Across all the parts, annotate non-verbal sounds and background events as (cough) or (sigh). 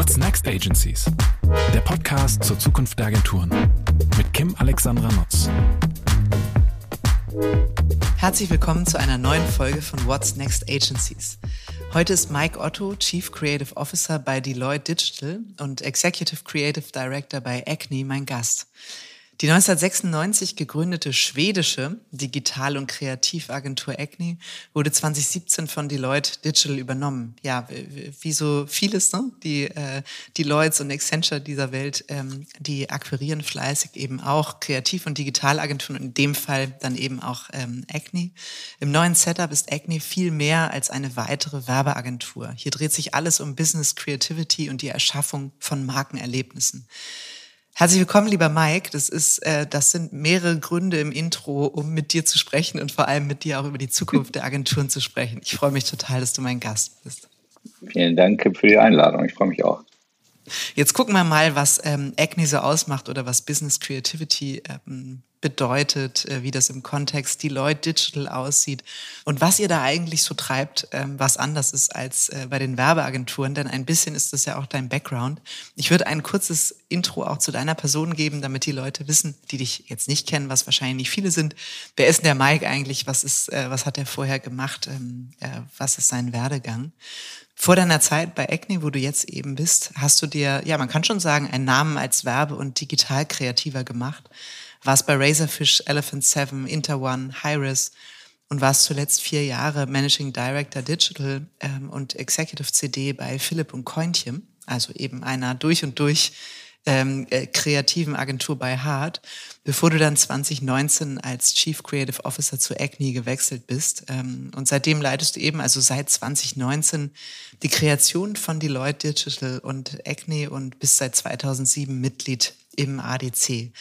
What's Next Agencies? Der Podcast zur Zukunft der Agenturen mit Kim Alexandra Nutz. Herzlich willkommen zu einer neuen Folge von What's Next Agencies. Heute ist Mike Otto, Chief Creative Officer bei Deloitte Digital und Executive Creative Director bei Acne mein Gast. Die 1996 gegründete schwedische Digital- und Kreativagentur Acne wurde 2017 von Deloitte Digital übernommen. Ja, wie so vieles, ne? Die äh, Deloittes und Accenture dieser Welt, ähm, die akquirieren fleißig eben auch Kreativ- und Digitalagenturen, in dem Fall dann eben auch ähm, Acne. Im neuen Setup ist Acne viel mehr als eine weitere Werbeagentur. Hier dreht sich alles um Business Creativity und die Erschaffung von Markenerlebnissen. Herzlich willkommen, lieber Mike. Das ist, äh, das sind mehrere Gründe im Intro, um mit dir zu sprechen und vor allem mit dir auch über die Zukunft der Agenturen zu sprechen. Ich freue mich total, dass du mein Gast bist. Vielen Dank für die Einladung. Ich freue mich auch. Jetzt gucken wir mal, was ähm, Acne so ausmacht oder was Business Creativity ähm, bedeutet, äh, wie das im Kontext Deloitte Digital aussieht und was ihr da eigentlich so treibt, ähm, was anders ist als äh, bei den Werbeagenturen, denn ein bisschen ist das ja auch dein Background. Ich würde ein kurzes Intro auch zu deiner Person geben, damit die Leute wissen, die dich jetzt nicht kennen, was wahrscheinlich nicht viele sind. Wer ist denn der Mike eigentlich? Was ist, äh, was hat er vorher gemacht? Ähm, was ist sein Werdegang? Vor deiner Zeit bei Acne, wo du jetzt eben bist, hast du dir, ja, man kann schon sagen, einen Namen als Werbe- und Digital-Kreativer gemacht. Warst bei Razorfish, Elephant Seven, Interone, Hyris und warst zuletzt vier Jahre Managing Director Digital ähm, und Executive CD bei Philipp und Cointchen, also eben einer durch und durch ähm, äh, kreativen Agentur bei Hart, bevor du dann 2019 als Chief Creative Officer zu Acne gewechselt bist. Ähm, und seitdem leitest du eben, also seit 2019, die Kreation von Deloitte Digital und Acne und bist seit 2007 Mitglied im ADC.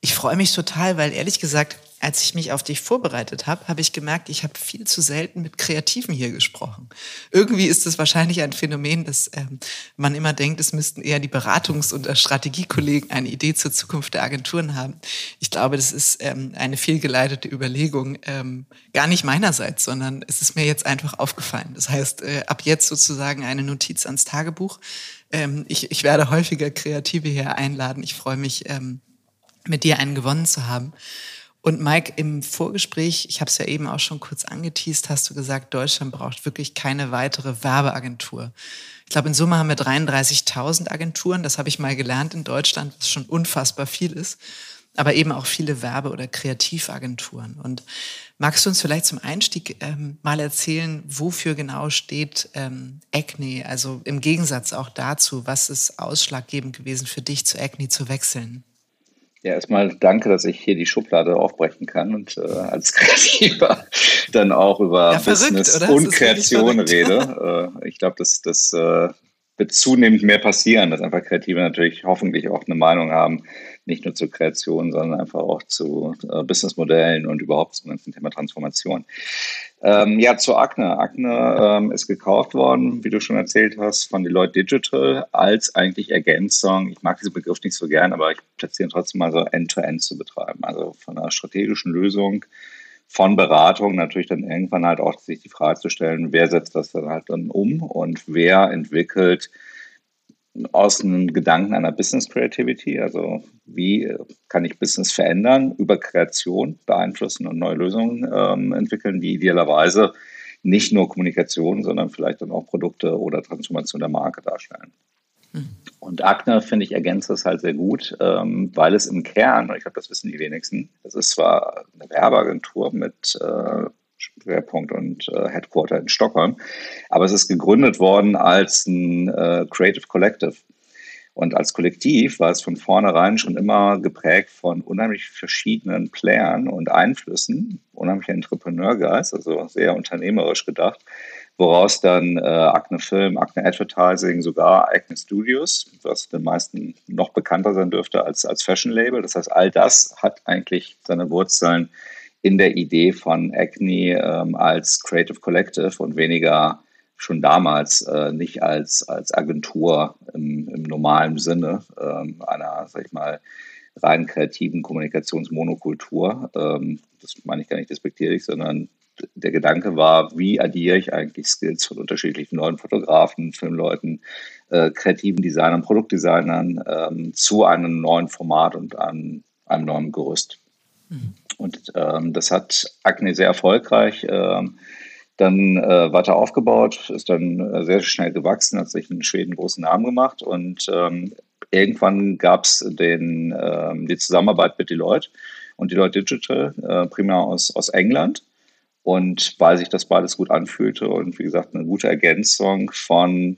Ich freue mich total, weil ehrlich gesagt, als ich mich auf dich vorbereitet habe, habe ich gemerkt, ich habe viel zu selten mit Kreativen hier gesprochen. Irgendwie ist es wahrscheinlich ein Phänomen, dass ähm, man immer denkt, es müssten eher die Beratungs- und Strategiekollegen eine Idee zur Zukunft der Agenturen haben. Ich glaube, das ist ähm, eine fehlgeleitete Überlegung, ähm, gar nicht meinerseits, sondern es ist mir jetzt einfach aufgefallen. Das heißt, äh, ab jetzt sozusagen eine Notiz ans Tagebuch. Ähm, ich, ich werde häufiger Kreative hier einladen. Ich freue mich, ähm, mit dir einen gewonnen zu haben. Und Mike, im Vorgespräch, ich habe es ja eben auch schon kurz angeteased, hast du gesagt, Deutschland braucht wirklich keine weitere Werbeagentur. Ich glaube, in Summe haben wir 33.000 Agenturen. Das habe ich mal gelernt in Deutschland, was schon unfassbar viel ist. Aber eben auch viele Werbe- oder Kreativagenturen. Und magst du uns vielleicht zum Einstieg ähm, mal erzählen, wofür genau steht ähm, Acne? Also im Gegensatz auch dazu, was ist ausschlaggebend gewesen für dich, zu Acne zu wechseln? Ja, erstmal danke, dass ich hier die Schublade aufbrechen kann und äh, als (laughs) Kreativer dann auch über ja, Business verrückt, und Kreation rede. (laughs) Äh, ich glaube, das, das äh, wird zunehmend mehr passieren, dass einfach Kreative natürlich hoffentlich auch eine Meinung haben, nicht nur zur Kreation, sondern einfach auch zu äh, Businessmodellen und überhaupt zum ganzen Thema Transformation. Ähm, ja, zu Akne. Akne ähm, ist gekauft worden, wie du schon erzählt hast, von Deloitte Digital als eigentlich Ergänzung. Ich mag diesen Begriff nicht so gern, aber ich platziere trotzdem mal so End-to-End -End zu betreiben. Also von einer strategischen Lösung von Beratung natürlich dann irgendwann halt auch sich die Frage zu stellen, wer setzt das dann halt dann um und wer entwickelt aus einem Gedanken einer Business Creativity, also wie kann ich Business verändern, über Kreation beeinflussen und neue Lösungen ähm, entwickeln, die idealerweise nicht nur Kommunikation, sondern vielleicht dann auch Produkte oder Transformation der Marke darstellen. Mhm. Und Acne, finde ich, ergänzt das halt sehr gut, ähm, weil es im Kern, und ich glaube, das wissen die wenigsten, das ist zwar eine Werbeagentur mit äh, Schwerpunkt und äh, Headquarter in Stockholm. Aber es ist gegründet worden als ein äh, Creative Collective. Und als Kollektiv war es von vornherein schon immer geprägt von unheimlich verschiedenen Playern und Einflüssen, unheimlicher Entrepreneurgeist, also sehr unternehmerisch gedacht, woraus dann äh, Acne Film, Acne Advertising, sogar Acne Studios, was den meisten noch bekannter sein dürfte als, als Fashion Label. Das heißt, all das hat eigentlich seine Wurzeln in der Idee von Acne ähm, als Creative Collective und weniger schon damals äh, nicht als, als Agentur im, im normalen Sinne ähm, einer, sag ich mal, rein kreativen Kommunikationsmonokultur. Ähm, das meine ich gar nicht despektierlich, sondern der Gedanke war, wie addiere ich eigentlich Skills von unterschiedlichen neuen Fotografen, Filmleuten, äh, kreativen Designern, Produktdesignern ähm, zu einem neuen Format und einem, einem neuen Gerüst. Mhm. Und ähm, das hat Acne sehr erfolgreich ähm, dann äh, weiter aufgebaut, ist dann äh, sehr schnell gewachsen, hat sich in Schweden großen Namen gemacht und ähm, irgendwann gab es ähm, die Zusammenarbeit mit Deloitte und Deloitte Digital, äh, primär aus, aus England. Und weil sich das beides gut anfühlte und wie gesagt eine gute Ergänzung von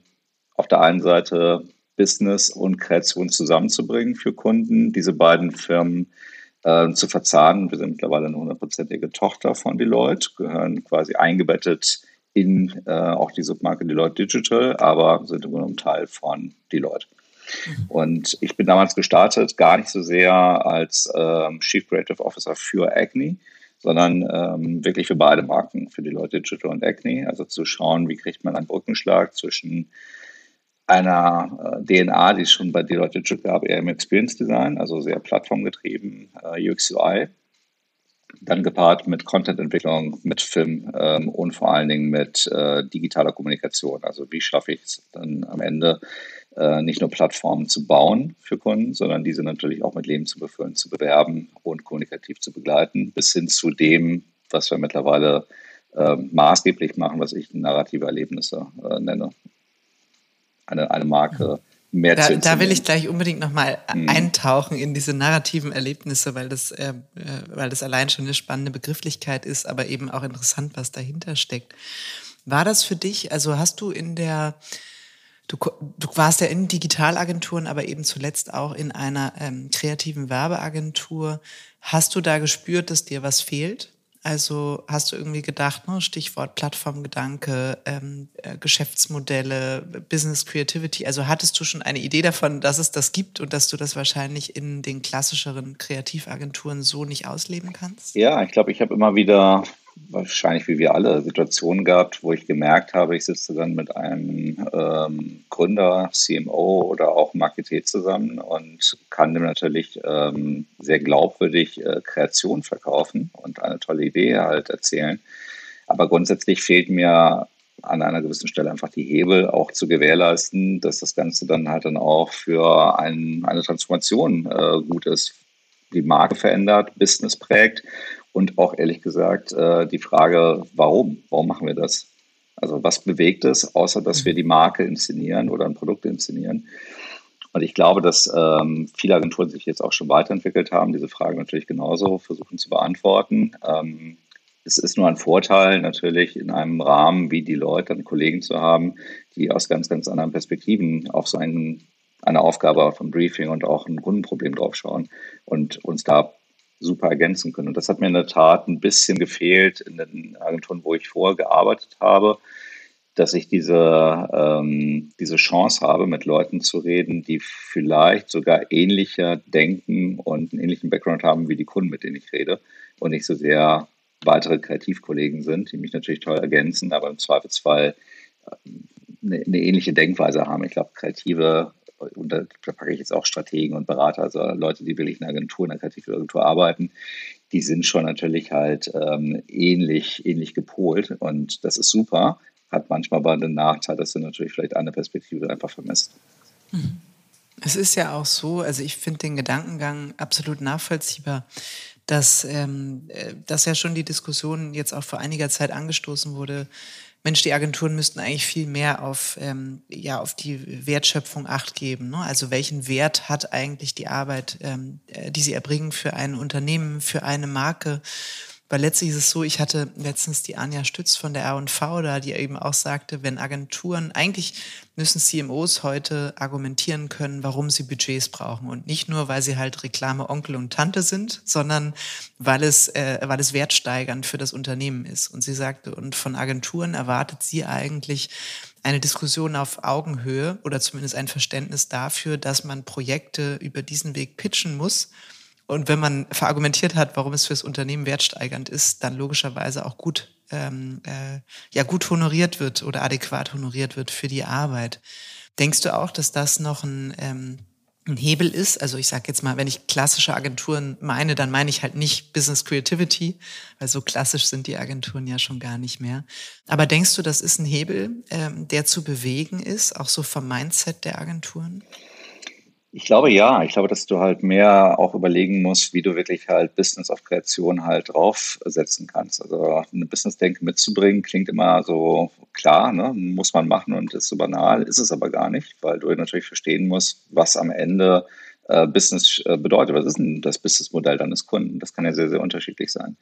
auf der einen Seite Business und Kreation zusammenzubringen für Kunden, diese beiden Firmen äh, zu verzahnen. Wir sind mittlerweile eine hundertprozentige Tochter von Deloitte, gehören quasi eingebettet in äh, auch die Submarke Deloitte Digital, aber sind im Grunde Teil von Deloitte. Und ich bin damals gestartet, gar nicht so sehr als ähm, Chief Creative Officer für Acne, sondern ähm, wirklich für beide Marken, für Deloitte Digital und Acne. Also zu schauen, wie kriegt man einen Brückenschlag zwischen einer äh, DNA, die es schon bei Deloitte Digital gab, eher im Experience Design, also sehr plattformgetrieben, äh, UX UI. Dann gepaart mit Content-Entwicklung, mit Film ähm, und vor allen Dingen mit äh, digitaler Kommunikation. Also wie schaffe ich es dann am Ende, äh, nicht nur Plattformen zu bauen für Kunden, sondern diese natürlich auch mit Leben zu befüllen, zu bewerben und kommunikativ zu begleiten, bis hin zu dem, was wir mittlerweile äh, maßgeblich machen, was ich narrative Erlebnisse äh, nenne eine, eine Marke mehr da, zu Da will ich gleich unbedingt nochmal mhm. eintauchen in diese narrativen Erlebnisse, weil das, äh, äh, weil das allein schon eine spannende Begrifflichkeit ist, aber eben auch interessant, was dahinter steckt. War das für dich, also hast du in der, du, du warst ja in Digitalagenturen, aber eben zuletzt auch in einer ähm, kreativen Werbeagentur. Hast du da gespürt, dass dir was fehlt? Also hast du irgendwie gedacht, ne, Stichwort Plattformgedanke, ähm, äh, Geschäftsmodelle, Business Creativity. Also hattest du schon eine Idee davon, dass es das gibt und dass du das wahrscheinlich in den klassischeren Kreativagenturen so nicht ausleben kannst? Ja, ich glaube, ich habe immer wieder wahrscheinlich wie wir alle Situationen gehabt, wo ich gemerkt habe, ich sitze dann mit einem ähm, Gründer, CMO oder auch Marketer zusammen und kann dem natürlich ähm, sehr glaubwürdig äh, Kreation verkaufen und eine tolle Idee halt erzählen. Aber grundsätzlich fehlt mir an einer gewissen Stelle einfach die Hebel auch zu gewährleisten, dass das Ganze dann halt dann auch für ein, eine Transformation äh, gut ist, die Marke verändert, Business prägt und auch ehrlich gesagt äh, die Frage, warum? Warum machen wir das? Also was bewegt es, außer dass wir die Marke inszenieren oder ein Produkt inszenieren? Und ich glaube, dass ähm, viele Agenturen sich jetzt auch schon weiterentwickelt haben, diese Frage natürlich genauso versuchen zu beantworten. Ähm, es ist nur ein Vorteil, natürlich in einem Rahmen wie die Leute, dann Kollegen zu haben, die aus ganz, ganz anderen Perspektiven auf so einen, eine Aufgabe von Briefing und auch ein Kundenproblem draufschauen und uns da super ergänzen können. Und das hat mir in der Tat ein bisschen gefehlt in den Agenturen, wo ich vorher gearbeitet habe, dass ich diese, ähm, diese Chance habe, mit Leuten zu reden, die vielleicht sogar ähnlicher denken und einen ähnlichen Background haben wie die Kunden, mit denen ich rede und nicht so sehr weitere Kreativkollegen sind, die mich natürlich toll ergänzen, aber im Zweifelsfall eine, äh, eine ähnliche Denkweise haben. Ich glaube, Kreative und da, packe ich jetzt auch Strategen und Berater, also Leute, die wirklich in einer Agentur, in einer Kreativagentur arbeiten, die sind schon natürlich halt ähm, ähnlich, ähnlich gepolt und das ist super, hat manchmal aber den Nachteil, dass du natürlich vielleicht eine Perspektive einfach vermisst. Mhm. Es ist ja auch so, also ich finde den Gedankengang absolut nachvollziehbar, dass, ähm, äh, dass ja schon die Diskussion jetzt auch vor einiger Zeit angestoßen wurde, Mensch, die Agenturen müssten eigentlich viel mehr auf, ähm, ja, auf die Wertschöpfung Acht geben. Ne? Also welchen Wert hat eigentlich die Arbeit, ähm, äh, die sie erbringen für ein Unternehmen, für eine Marke? Weil letztlich ist es so, ich hatte letztens die Anja Stütz von der R&V da, die eben auch sagte, wenn Agenturen, eigentlich müssen CMOs heute argumentieren können, warum sie Budgets brauchen. Und nicht nur, weil sie halt Reklame Onkel und Tante sind, sondern weil es, äh, weil es wertsteigernd für das Unternehmen ist. Und sie sagte, und von Agenturen erwartet sie eigentlich eine Diskussion auf Augenhöhe oder zumindest ein Verständnis dafür, dass man Projekte über diesen Weg pitchen muss und wenn man verargumentiert hat, warum es fürs Unternehmen wertsteigernd ist, dann logischerweise auch gut, ähm, äh, ja, gut honoriert wird oder adäquat honoriert wird für die Arbeit. Denkst du auch, dass das noch ein, ähm, ein Hebel ist. Also ich sage jetzt mal, wenn ich klassische Agenturen meine, dann meine ich halt nicht Business Creativity, weil so klassisch sind die Agenturen ja schon gar nicht mehr. Aber denkst du, das ist ein Hebel, ähm, der zu bewegen ist, auch so vom Mindset der Agenturen? Ich glaube ja. Ich glaube, dass du halt mehr auch überlegen musst, wie du wirklich halt Business auf Kreation halt draufsetzen kannst. Also eine Business-Denke mitzubringen, klingt immer so klar, ne? muss man machen und ist so banal, ist es aber gar nicht, weil du natürlich verstehen musst, was am Ende äh, Business äh, bedeutet. Was ist denn das Businessmodell deines Kunden? Das kann ja sehr, sehr unterschiedlich sein.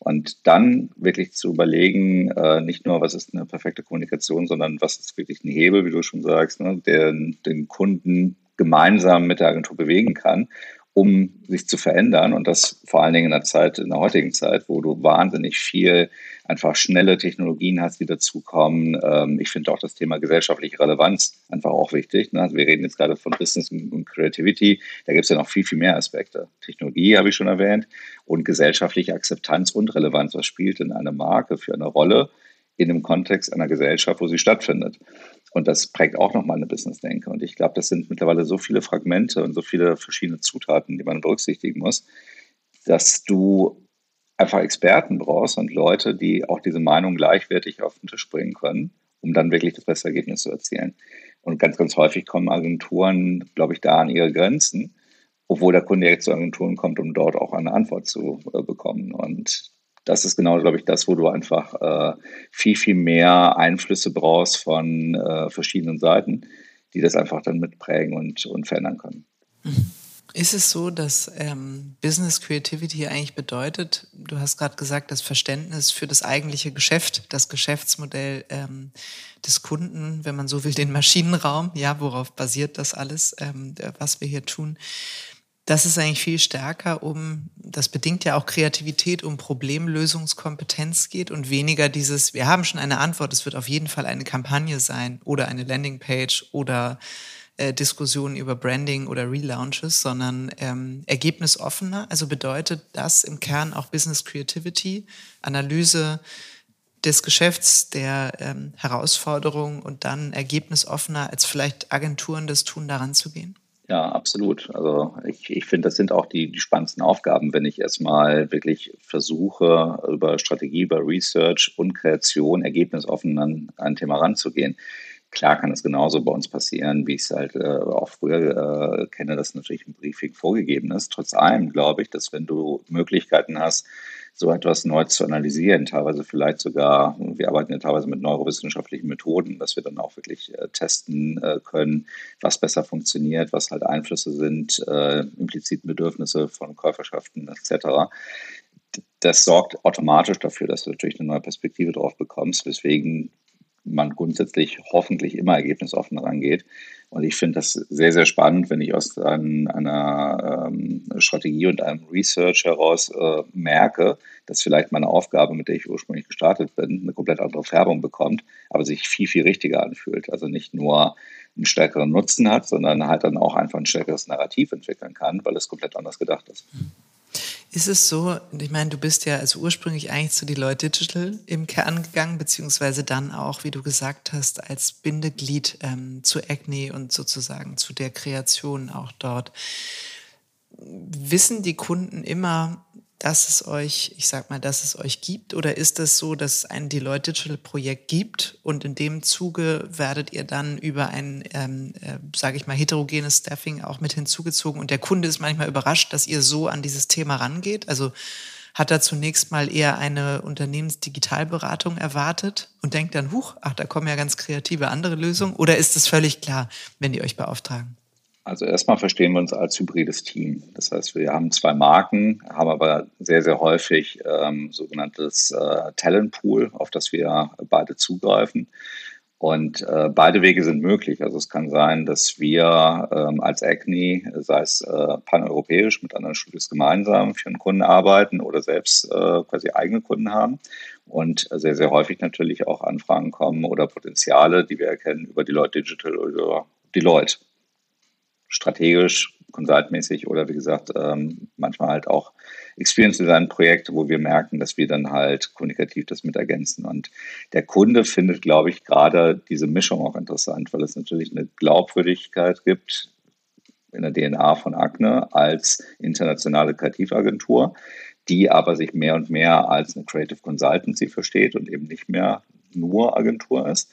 Und dann wirklich zu überlegen, äh, nicht nur, was ist eine perfekte Kommunikation, sondern was ist wirklich ein Hebel, wie du schon sagst, ne, der den Kunden gemeinsam mit der Agentur bewegen kann, um sich zu verändern. Und das vor allen Dingen in der Zeit, in der heutigen Zeit, wo du wahnsinnig viel einfach schnelle Technologien hast, die dazukommen. Ähm, ich finde auch das Thema gesellschaftliche Relevanz einfach auch wichtig. Ne? Also wir reden jetzt gerade von Business und Creativity. Da gibt es ja noch viel, viel mehr Aspekte. Technologie habe ich schon erwähnt und gesellschaftliche Akzeptanz und Relevanz. Was spielt denn eine Marke für eine Rolle in dem Kontext einer Gesellschaft, wo sie stattfindet? Und das prägt auch nochmal eine Business-Denke. Und ich glaube, das sind mittlerweile so viele Fragmente und so viele verschiedene Zutaten, die man berücksichtigen muss, dass du einfach Experten brauchst und Leute, die auch diese Meinung gleichwertig auf den Tisch bringen können, um dann wirklich das beste Ergebnis zu erzielen. Und ganz, ganz häufig kommen Agenturen, glaube ich, da an ihre Grenzen, obwohl der Kunde jetzt zu Agenturen kommt, um dort auch eine Antwort zu äh, bekommen. Und das ist genau, glaube ich, das, wo du einfach äh, viel, viel mehr Einflüsse brauchst von äh, verschiedenen Seiten, die das einfach dann mitprägen und, und verändern können. Mhm. Ist es so, dass ähm, Business Creativity eigentlich bedeutet, du hast gerade gesagt, das Verständnis für das eigentliche Geschäft, das Geschäftsmodell ähm, des Kunden, wenn man so will, den Maschinenraum, ja, worauf basiert das alles, ähm, was wir hier tun? Das ist eigentlich viel stärker um, das bedingt ja auch Kreativität, um Problemlösungskompetenz geht und weniger dieses, wir haben schon eine Antwort, es wird auf jeden Fall eine Kampagne sein oder eine Landingpage oder äh, Diskussionen über Branding oder Relaunches, sondern ähm, ergebnisoffener. Also bedeutet das im Kern auch Business Creativity, Analyse des Geschäfts, der ähm, Herausforderungen und dann ergebnisoffener, als vielleicht Agenturen das tun, daran zu gehen? Ja, absolut. Also ich, ich finde, das sind auch die, die spannendsten Aufgaben, wenn ich erstmal wirklich versuche, über Strategie, über Research und Kreation ergebnisoffen an ein Thema ranzugehen. Klar kann es genauso bei uns passieren, wie ich es halt äh, auch früher äh, kenne, dass natürlich ein Briefing vorgegeben ist. Trotz allem glaube ich, dass wenn du Möglichkeiten hast, so etwas neu zu analysieren, teilweise vielleicht sogar, wir arbeiten ja teilweise mit neurowissenschaftlichen Methoden, dass wir dann auch wirklich äh, testen äh, können, was besser funktioniert, was halt Einflüsse sind, äh, impliziten Bedürfnisse von Käuferschaften etc das sorgt automatisch dafür, dass du natürlich eine neue Perspektive drauf bekommst, weswegen man grundsätzlich hoffentlich immer ergebnisoffen rangeht. Und ich finde das sehr, sehr spannend, wenn ich aus ein, einer ähm, Strategie und einem Research heraus äh, merke, dass vielleicht meine Aufgabe, mit der ich ursprünglich gestartet bin, eine komplett andere Färbung bekommt, aber sich viel, viel richtiger anfühlt. Also nicht nur einen stärkeren Nutzen hat, sondern halt dann auch einfach ein stärkeres Narrativ entwickeln kann, weil es komplett anders gedacht ist. Ist es so, ich meine, du bist ja also ursprünglich eigentlich zu Deloitte Digital im Kern gegangen, beziehungsweise dann auch, wie du gesagt hast, als Bindeglied ähm, zu Acne und sozusagen zu der Kreation auch dort. Wissen die Kunden immer, dass es euch, ich sag mal, dass es euch gibt? Oder ist es so, dass es ein Deloitte Digital Projekt gibt und in dem Zuge werdet ihr dann über ein, ähm, äh, sage ich mal, heterogenes Staffing auch mit hinzugezogen und der Kunde ist manchmal überrascht, dass ihr so an dieses Thema rangeht? Also hat er zunächst mal eher eine Unternehmensdigitalberatung erwartet und denkt dann, huch, ach, da kommen ja ganz kreative andere Lösungen? Oder ist es völlig klar, wenn die euch beauftragen? Also erstmal verstehen wir uns als hybrides Team. Das heißt, wir haben zwei Marken, haben aber sehr, sehr häufig ähm, sogenanntes äh, Talentpool, auf das wir beide zugreifen. Und äh, beide Wege sind möglich. Also es kann sein, dass wir ähm, als Acne, sei es äh, paneuropäisch mit anderen Studios gemeinsam für einen Kunden arbeiten oder selbst äh, quasi eigene Kunden haben. Und sehr, sehr häufig natürlich auch Anfragen kommen oder Potenziale, die wir erkennen über Deloitte Digital oder Deloitte strategisch, consultmäßig oder wie gesagt, ähm, manchmal halt auch Experience Design Projekte, wo wir merken, dass wir dann halt kommunikativ das mit ergänzen. Und der Kunde findet, glaube ich, gerade diese Mischung auch interessant, weil es natürlich eine Glaubwürdigkeit gibt, in der DNA von Acne als internationale Kreativagentur, die aber sich mehr und mehr als eine Creative Consultancy versteht und eben nicht mehr nur Agentur ist.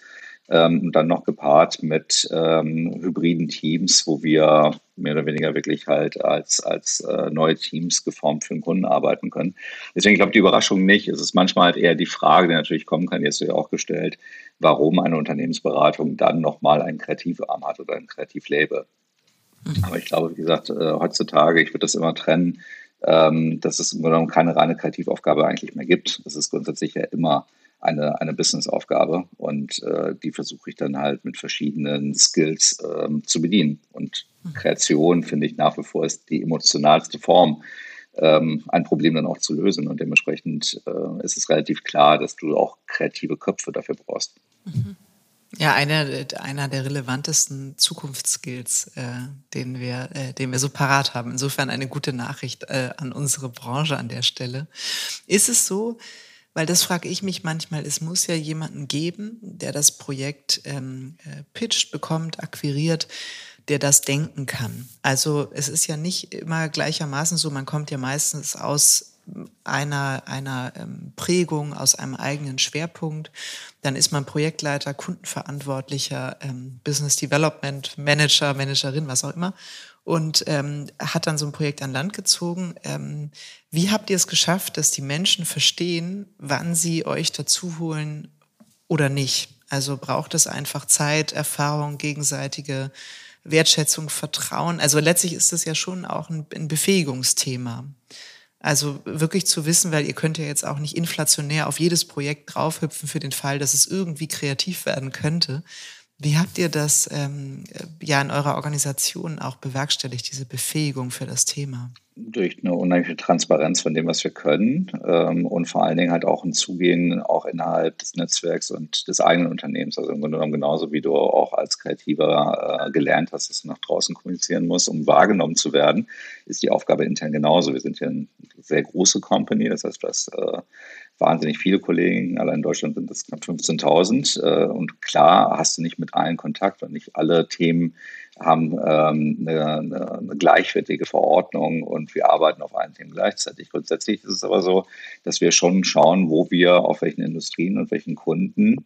Ähm, und dann noch gepaart mit ähm, hybriden Teams, wo wir mehr oder weniger wirklich halt als, als äh, neue Teams geformt für den Kunden arbeiten können. Deswegen glaube ich die Überraschung nicht. Es ist manchmal halt eher die Frage, die natürlich kommen kann, die hast du ja auch gestellt, warum eine Unternehmensberatung dann nochmal einen Kreativarm hat oder ein Kreativlabel. Mhm. Aber ich glaube, wie gesagt, äh, heutzutage, ich würde das immer trennen, ähm, dass es im Grunde genommen keine reine Kreativaufgabe eigentlich mehr gibt. Das ist grundsätzlich ja immer eine, eine Businessaufgabe und äh, die versuche ich dann halt mit verschiedenen Skills ähm, zu bedienen. Und mhm. Kreation, finde ich, nach wie vor ist die emotionalste Form, ähm, ein Problem dann auch zu lösen. Und dementsprechend äh, ist es relativ klar, dass du auch kreative Köpfe dafür brauchst. Mhm. Ja, einer, einer der relevantesten Zukunftsskills, äh, den, wir, äh, den wir so parat haben. Insofern eine gute Nachricht äh, an unsere Branche an der Stelle. Ist es so, weil das frage ich mich manchmal, es muss ja jemanden geben, der das Projekt ähm, äh, pitcht, bekommt, akquiriert, der das denken kann. Also es ist ja nicht immer gleichermaßen so, man kommt ja meistens aus einer, einer ähm, Prägung, aus einem eigenen Schwerpunkt. Dann ist man Projektleiter, Kundenverantwortlicher, ähm, Business Development Manager, Managerin, was auch immer. Und ähm, hat dann so ein Projekt an Land gezogen. Ähm, wie habt ihr es geschafft, dass die Menschen verstehen, wann sie euch dazu holen oder nicht? Also braucht es einfach Zeit, Erfahrung, gegenseitige Wertschätzung, Vertrauen. Also letztlich ist das ja schon auch ein, ein Befähigungsthema. Also wirklich zu wissen, weil ihr könnt ja jetzt auch nicht inflationär auf jedes Projekt draufhüpfen für den Fall, dass es irgendwie kreativ werden könnte. Wie habt ihr das ähm, ja in eurer Organisation auch bewerkstelligt, diese Befähigung für das Thema? durch eine unheimliche Transparenz von dem, was wir können ähm, und vor allen Dingen halt auch ein Zugehen auch innerhalb des Netzwerks und des eigenen Unternehmens. Also im Grunde genommen genauso wie du auch als Kreativer äh, gelernt hast, dass du nach draußen kommunizieren musst, um wahrgenommen zu werden, ist die Aufgabe intern genauso. Wir sind hier eine sehr große Company, das heißt, du hast äh, wahnsinnig viele Kollegen, allein in Deutschland sind das knapp 15.000 äh, und klar hast du nicht mit allen Kontakt und nicht alle Themen haben ähm, eine, eine, gleichwertige Verordnung und wir arbeiten auf allen Themen gleichzeitig. Grundsätzlich ist es aber so, dass wir schon schauen, wo wir auf welchen Industrien und welchen Kunden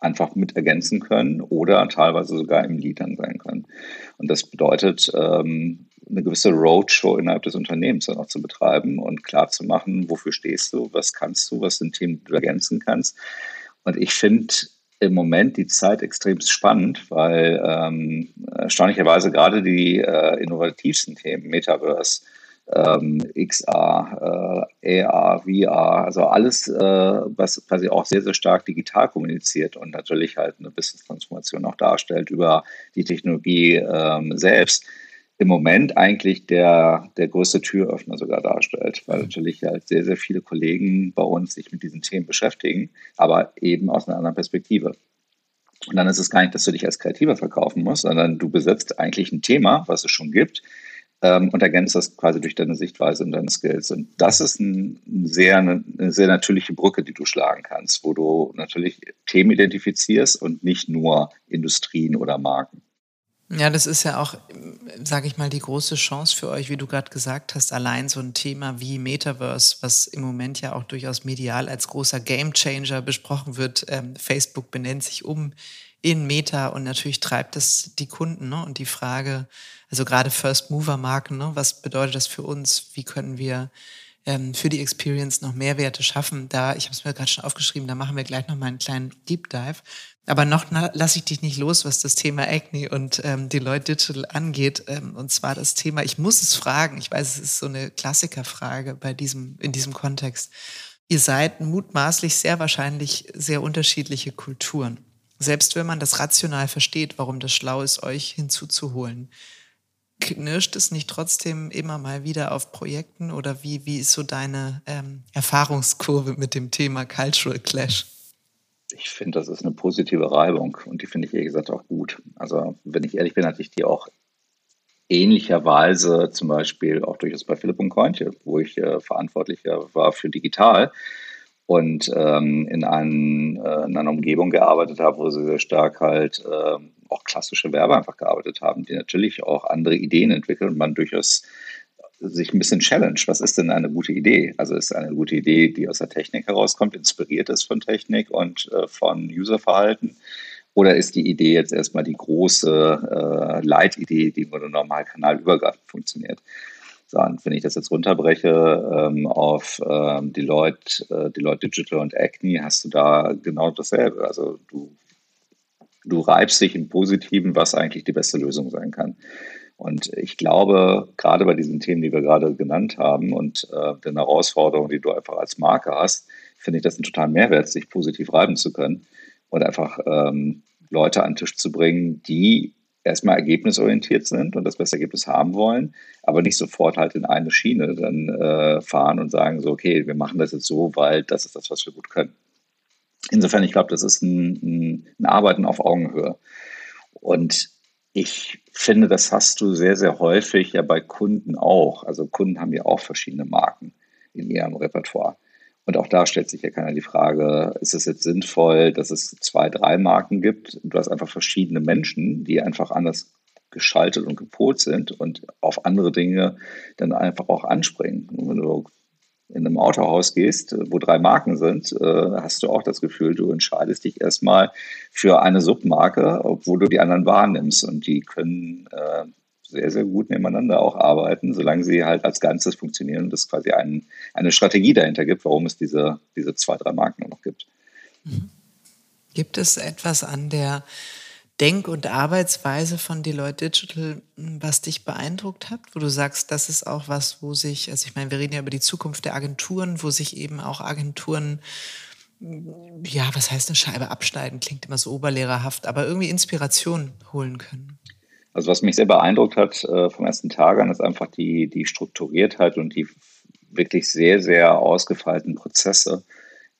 einfach mit ergänzen können oder teilweise sogar im Lead dann sein können. Und das bedeutet, ähm, eine gewisse Roadshow innerhalb des Unternehmens dann auch zu betreiben und klar zu machen, wofür stehst du, was kannst du, was sind Themen, die du ergänzen kannst. Und ich finde, im Moment die Zeit extrem spannend, weil ähm, erstaunlicherweise gerade die äh, innovativsten Themen, Metaverse, ähm, XR, äh, AR, VR, also alles, äh, was quasi auch sehr, sehr stark digital kommuniziert und natürlich halt eine Business-Transformation auch darstellt über die Technologie ähm, selbst, im Moment eigentlich der, der größte Türöffner sogar darstellt, weil natürlich halt sehr, sehr viele Kollegen bei uns sich mit diesen Themen beschäftigen, aber eben aus einer anderen Perspektive. Und dann ist es gar nicht, dass du dich als Kreativer verkaufen musst, sondern du besetzt eigentlich ein Thema, was es schon gibt, ähm, und ergänzt das quasi durch deine Sichtweise und deine Skills. Und das ist ein sehr, eine sehr natürliche Brücke, die du schlagen kannst, wo du natürlich Themen identifizierst und nicht nur Industrien oder Marken. Ja, das ist ja auch, sage ich mal, die große Chance für euch, wie du gerade gesagt hast, allein so ein Thema wie Metaverse, was im Moment ja auch durchaus medial als großer Gamechanger besprochen wird. Ähm, Facebook benennt sich um in Meta und natürlich treibt das die Kunden ne? und die Frage, also gerade First-Mover-Marken, ne? was bedeutet das für uns? Wie können wir ähm, für die Experience noch Mehrwerte schaffen? Da, ich habe es mir gerade schon aufgeschrieben, da machen wir gleich noch mal einen kleinen Deep Dive. Aber noch lasse ich dich nicht los, was das Thema Acne und ähm, Deloitte Digital angeht. Ähm, und zwar das Thema, ich muss es fragen, ich weiß, es ist so eine Klassikerfrage bei diesem, in diesem Kontext. Ihr seid mutmaßlich sehr wahrscheinlich sehr unterschiedliche Kulturen. Selbst wenn man das rational versteht, warum das schlau ist, euch hinzuzuholen. Knirscht es nicht trotzdem immer mal wieder auf Projekten oder wie, wie ist so deine ähm, Erfahrungskurve mit dem Thema Cultural Clash? Ich finde, das ist eine positive Reibung und die finde ich ehrlich gesagt auch gut. Also, wenn ich ehrlich bin, hatte ich die auch ähnlicherweise zum Beispiel auch durchaus bei Philipp und Kointje, wo ich äh, verantwortlicher war für digital und ähm, in, einen, äh, in, einer Umgebung gearbeitet habe, wo sie sehr stark halt äh, auch klassische Werber einfach gearbeitet haben, die natürlich auch andere Ideen entwickeln und man durchaus sich ein bisschen challenge. Was ist denn eine gute Idee? Also ist eine gute Idee, die aus der Technik herauskommt, inspiriert ist von Technik und äh, von Userverhalten? Oder ist die Idee jetzt erstmal die große äh, Leitidee, die nur normal kanalübergreifend funktioniert? So, und wenn ich das jetzt runterbreche ähm, auf ähm, Deloitte, äh, Deloitte Digital und Acne, hast du da genau dasselbe. Also du, du reibst dich im Positiven, was eigentlich die beste Lösung sein kann. Und ich glaube, gerade bei diesen Themen, die wir gerade genannt haben und äh, den Herausforderungen, die du einfach als Marke hast, finde ich das einen totalen Mehrwert, sich positiv reiben zu können und einfach ähm, Leute an den Tisch zu bringen, die erstmal ergebnisorientiert sind und das beste Ergebnis haben wollen, aber nicht sofort halt in eine Schiene dann äh, fahren und sagen so, okay, wir machen das jetzt so, weil das ist das, was wir gut können. Insofern, ich glaube, das ist ein, ein, Arbeiten auf Augenhöhe. Und ich finde, das hast du sehr, sehr häufig ja bei Kunden auch. Also Kunden haben ja auch verschiedene Marken in ihrem Repertoire. Und auch da stellt sich ja keiner die Frage, ist es jetzt sinnvoll, dass es zwei, drei Marken gibt? Du hast einfach verschiedene Menschen, die einfach anders geschaltet und gepolt sind und auf andere Dinge dann einfach auch anspringen. Und wenn du in einem Autohaus gehst, wo drei Marken sind, äh, hast du auch das Gefühl, du entscheidest dich erstmal für eine Submarke, obwohl du die anderen wahrnimmst. Und die können äh, sehr, sehr gut nebeneinander auch arbeiten, solange sie halt als Ganzes funktionieren und es quasi ein, eine Strategie dahinter gibt, warum es diese, diese zwei, drei Marken noch gibt. Mhm. Gibt es etwas an der Denk- und Arbeitsweise von Deloitte Digital, was dich beeindruckt hat, wo du sagst, das ist auch was, wo sich, also ich meine, wir reden ja über die Zukunft der Agenturen, wo sich eben auch Agenturen ja, was heißt eine Scheibe abschneiden? Klingt immer so oberlehrerhaft, aber irgendwie Inspiration holen können. Also was mich sehr beeindruckt hat äh, vom ersten Tag an, ist einfach die, die Strukturiertheit und die wirklich sehr, sehr ausgefeilten Prozesse,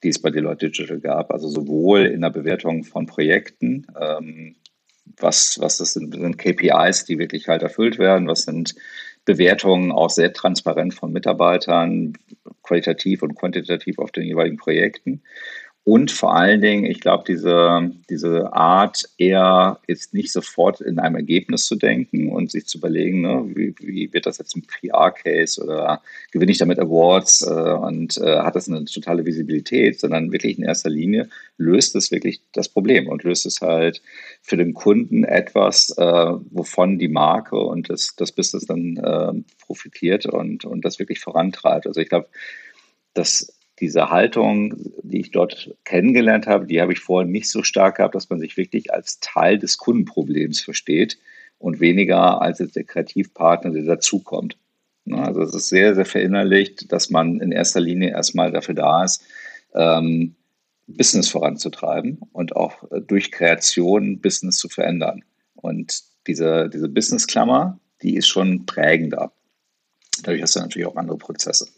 die es bei Deloitte Digital gab. Also sowohl in der Bewertung von Projekten, ähm, was, was das sind, sind KPIs, die wirklich halt erfüllt werden, was sind Bewertungen auch sehr transparent von Mitarbeitern, qualitativ und quantitativ auf den jeweiligen Projekten. Und vor allen Dingen, ich glaube, diese, diese Art, eher jetzt nicht sofort in einem Ergebnis zu denken und sich zu überlegen, ne, wie, wie wird das jetzt ein PR-Case oder gewinne ich damit Awards äh, und äh, hat das eine totale Visibilität, sondern wirklich in erster Linie löst es wirklich das Problem und löst es halt für den Kunden etwas, äh, wovon die Marke und das, das Business dann äh, profitiert und, und das wirklich vorantreibt. Also ich glaube, dass diese Haltung, die ich dort kennengelernt habe, die habe ich vorher nicht so stark gehabt, dass man sich wirklich als Teil des Kundenproblems versteht und weniger als der Kreativpartner, der dazukommt. Also es ist sehr, sehr verinnerlicht, dass man in erster Linie erstmal dafür da ist, ähm, Business voranzutreiben und auch durch Kreation Business zu verändern. Und diese, diese Business-Klammer, die ist schon prägender. Dadurch hast du natürlich auch andere Prozesse.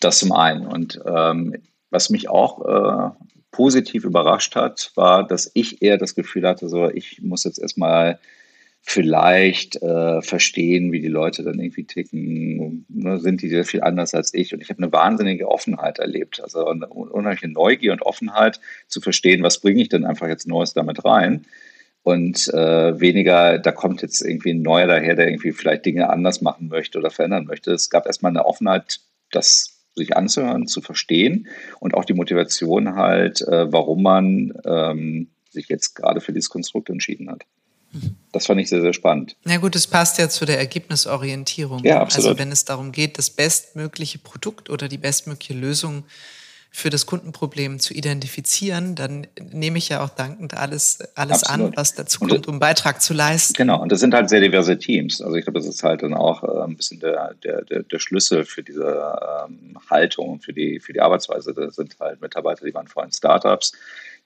Das zum einen. Und ähm, was mich auch äh, positiv überrascht hat, war, dass ich eher das Gefühl hatte, so ich muss jetzt erstmal vielleicht äh, verstehen, wie die Leute dann irgendwie ticken. Ne, sind die sehr viel anders als ich? Und ich habe eine wahnsinnige Offenheit erlebt. Also eine unheimliche Neugier und Offenheit zu verstehen, was bringe ich denn einfach jetzt Neues damit rein. Und äh, weniger, da kommt jetzt irgendwie ein Neuer daher, der irgendwie vielleicht Dinge anders machen möchte oder verändern möchte. Es gab erstmal eine Offenheit, das sich anzuhören, zu verstehen und auch die Motivation halt, äh, warum man ähm, sich jetzt gerade für dieses Konstrukt entschieden hat. Mhm. Das fand ich sehr, sehr spannend. Na gut, es passt ja zu der Ergebnisorientierung. Ja, absolut. Also wenn es darum geht, das bestmögliche Produkt oder die bestmögliche Lösung für das Kundenproblem zu identifizieren, dann nehme ich ja auch dankend alles, alles an, was dazu kommt, um Beitrag zu leisten. Genau, und das sind halt sehr diverse Teams. Also ich glaube, das ist halt dann auch äh, ein bisschen der, der, der, der Schlüssel für diese ähm, Haltung und für die, für die Arbeitsweise. Das sind halt Mitarbeiter, die waren vorhin in Startups,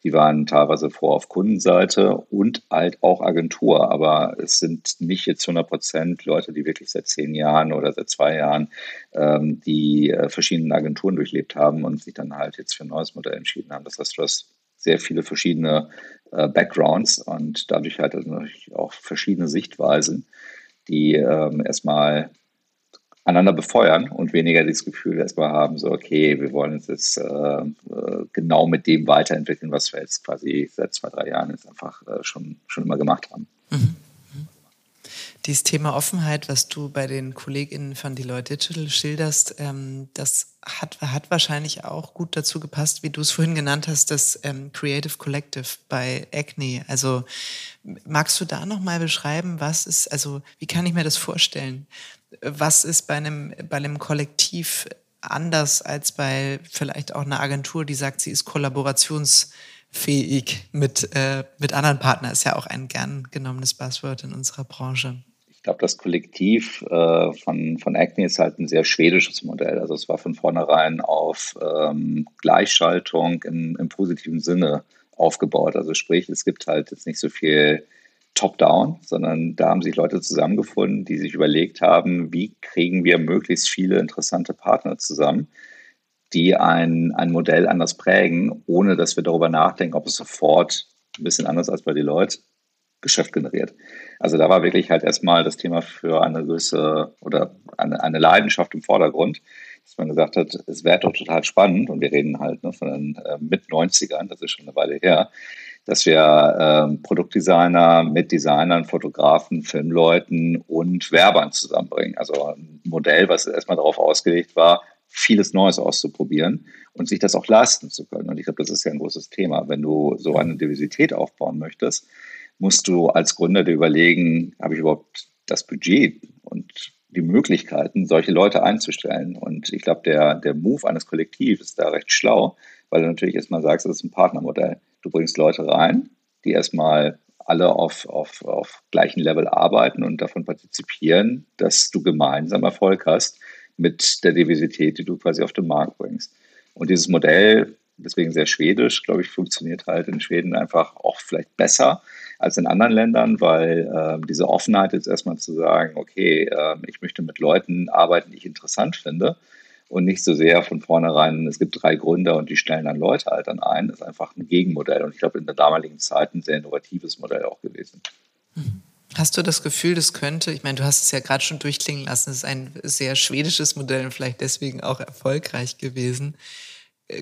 die waren teilweise vor auf Kundenseite und halt auch Agentur. Aber es sind nicht jetzt 100 Prozent Leute, die wirklich seit zehn Jahren oder seit zwei Jahren ähm, die äh, verschiedenen Agenturen durchlebt haben und sich dann halt jetzt für ein neues Modell entschieden haben. Das heißt, du hast sehr viele verschiedene äh, Backgrounds und dadurch halt natürlich auch verschiedene Sichtweisen, die ähm, erstmal einander befeuern und weniger das Gefühl erstmal haben, so, okay, wir wollen uns jetzt äh, äh, genau mit dem weiterentwickeln, was wir jetzt quasi seit zwei, drei Jahren jetzt einfach äh, schon, schon immer gemacht haben. Mhm. Dieses Thema Offenheit, was du bei den KollegInnen von Deloitte Digital schilderst, ähm, das hat, hat wahrscheinlich auch gut dazu gepasst, wie du es vorhin genannt hast, das ähm, Creative Collective bei Acne. Also magst du da nochmal beschreiben, was ist, also wie kann ich mir das vorstellen? Was ist bei einem, bei einem Kollektiv anders als bei vielleicht auch einer Agentur, die sagt, sie ist kollaborationsfähig mit, äh, mit anderen Partnern? Ist ja auch ein gern genommenes Buzzword in unserer Branche. Ich glaube, das Kollektiv äh, von, von Acne ist halt ein sehr schwedisches Modell. Also es war von vornherein auf ähm, Gleichschaltung im, im positiven Sinne aufgebaut. Also sprich, es gibt halt jetzt nicht so viel Top-Down, sondern da haben sich Leute zusammengefunden, die sich überlegt haben, wie kriegen wir möglichst viele interessante Partner zusammen, die ein, ein Modell anders prägen, ohne dass wir darüber nachdenken, ob es sofort ein bisschen anders als bei Deloitte Geschäft generiert. Also da war wirklich halt erstmal das Thema für eine gewisse oder eine, eine Leidenschaft im Vordergrund, dass man gesagt hat, es wäre doch total spannend und wir reden halt ne, von den äh, Mit-90ern, das ist schon eine Weile her, dass wir äh, Produktdesigner mit Designern, Fotografen, Filmleuten und Werbern zusammenbringen. Also ein Modell, was erstmal darauf ausgelegt war, vieles Neues auszuprobieren und sich das auch leisten zu können. Und ich glaube, das ist ja ein großes Thema. Wenn du so eine Diversität aufbauen möchtest, musst du als Gründer dir überlegen, habe ich überhaupt das Budget und die Möglichkeiten, solche Leute einzustellen. Und ich glaube, der, der Move eines Kollektivs ist da recht schlau, weil du natürlich erstmal sagst, das ist ein Partnermodell. Du bringst Leute rein, die erstmal alle auf, auf, auf gleichem Level arbeiten und davon partizipieren, dass du gemeinsam Erfolg hast mit der Diversität, die du quasi auf den Markt bringst. Und dieses Modell, deswegen sehr schwedisch, glaube ich, funktioniert halt in Schweden einfach auch vielleicht besser, als in anderen Ländern, weil äh, diese Offenheit jetzt erstmal zu sagen, okay, äh, ich möchte mit Leuten arbeiten, die ich interessant finde und nicht so sehr von vornherein, es gibt drei Gründer und die stellen dann Leute halt dann ein, das ist einfach ein Gegenmodell und ich glaube in der damaligen Zeit ein sehr innovatives Modell auch gewesen. Mhm. Hast du das Gefühl, das könnte, ich meine, du hast es ja gerade schon durchklingen lassen, es ist ein sehr schwedisches Modell und vielleicht deswegen auch erfolgreich gewesen.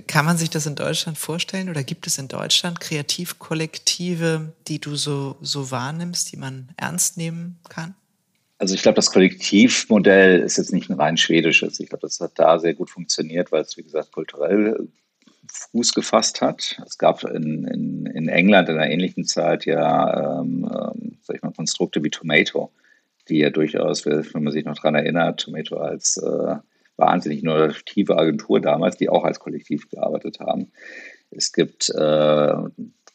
Kann man sich das in Deutschland vorstellen oder gibt es in Deutschland Kreativkollektive, die du so, so wahrnimmst, die man ernst nehmen kann? Also ich glaube, das Kollektivmodell ist jetzt nicht ein rein schwedisches. Ich glaube, das hat da sehr gut funktioniert, weil es, wie gesagt, kulturell Fuß gefasst hat. Es gab in, in, in England in einer ähnlichen Zeit ja, ähm, ähm, sag ich mal, Konstrukte wie Tomato, die ja durchaus, wenn man sich noch daran erinnert, Tomato als äh, wahnsinnig innovative Agentur damals, die auch als Kollektiv gearbeitet haben. Es gibt äh,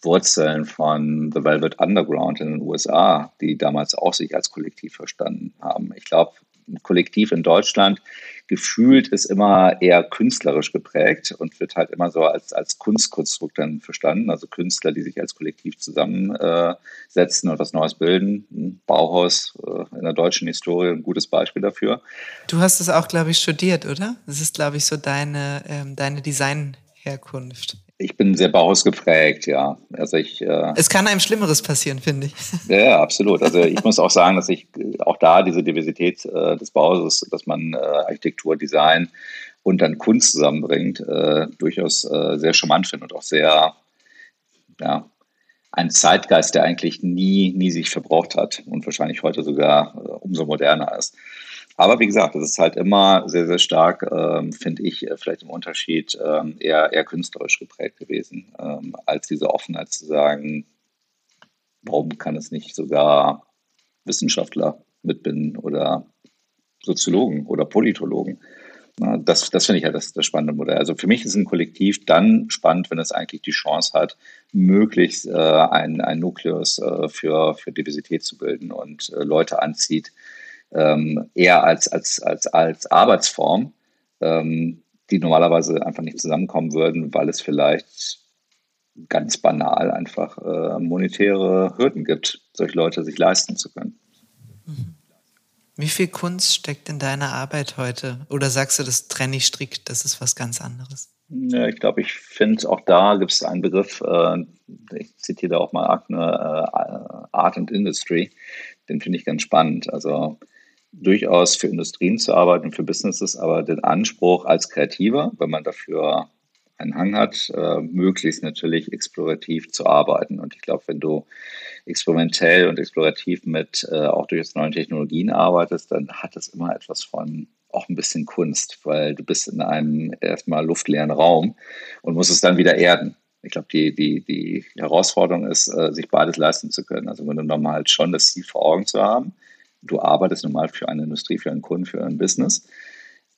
Wurzeln von The Velvet Underground in den USA, die damals auch sich als Kollektiv verstanden haben. Ich glaube, ein Kollektiv in Deutschland gefühlt ist immer eher künstlerisch geprägt und wird halt immer so als, als Kunstkonstrukt dann verstanden. Also Künstler, die sich als Kollektiv zusammensetzen und was Neues bilden. Bauhaus äh, in der deutschen Historie ein gutes Beispiel dafür. Du hast es auch, glaube ich, studiert, oder? Das ist, glaube ich, so deine, ähm, deine Designherkunft. Ich bin sehr Bauhaus geprägt, ja. Also ich, äh, es kann einem Schlimmeres passieren, finde ich. (laughs) Ja, absolut. Also ich muss auch sagen, dass ich auch da diese Diversität äh, des Bauhauses, dass man äh, Architektur, Design und dann Kunst zusammenbringt, äh, durchaus äh, sehr charmant finde und auch sehr, ja, ein Zeitgeist, der eigentlich nie, nie sich verbraucht hat und wahrscheinlich heute sogar äh, umso moderner ist. Aber wie gesagt, das ist halt immer sehr, sehr stark, ähm, finde ich, äh, vielleicht im Unterschied ähm, eher, eher künstlerisch geprägt gewesen, ähm, als diese Offenheit zu sagen, warum kann es nicht sogar Wissenschaftler mitbinden oder Soziologen oder Politologen? Das, das finde ich ja das, das spannende Modell. Also für mich ist ein Kollektiv dann spannend, wenn es eigentlich die Chance hat, möglichst äh, ein, ein Nukleus äh, für, für Diversität zu bilden und äh, Leute anzieht, ähm, eher als, als, als, als Arbeitsform, ähm, die normalerweise einfach nicht zusammenkommen würden, weil es vielleicht ganz banal einfach äh, monetäre Hürden gibt, solche Leute sich leisten zu können. Mhm. Wie viel Kunst steckt in deiner Arbeit heute? Oder sagst du, das trenne ich strikt, das ist was ganz anderes? Ja, ich glaube, ich finde, auch da gibt es einen Begriff, äh, ich zitiere da auch mal Agne, äh, Art and Industry, den finde ich ganz spannend. Also durchaus für Industrien zu arbeiten, für Businesses, aber den Anspruch als Kreativer, wenn man dafür einen Hang hat, äh, möglichst natürlich explorativ zu arbeiten. Und ich glaube, wenn du experimentell und explorativ mit äh, auch durch neuen Technologien arbeitest, dann hat das immer etwas von auch ein bisschen Kunst, weil du bist in einem erstmal luftleeren Raum und musst es dann wieder erden. Ich glaube, die, die, die Herausforderung ist, äh, sich beides leisten zu können. Also wenn du nochmal halt schon das Ziel vor Augen zu haben, du arbeitest normal für eine Industrie, für einen Kunden, für ein Business,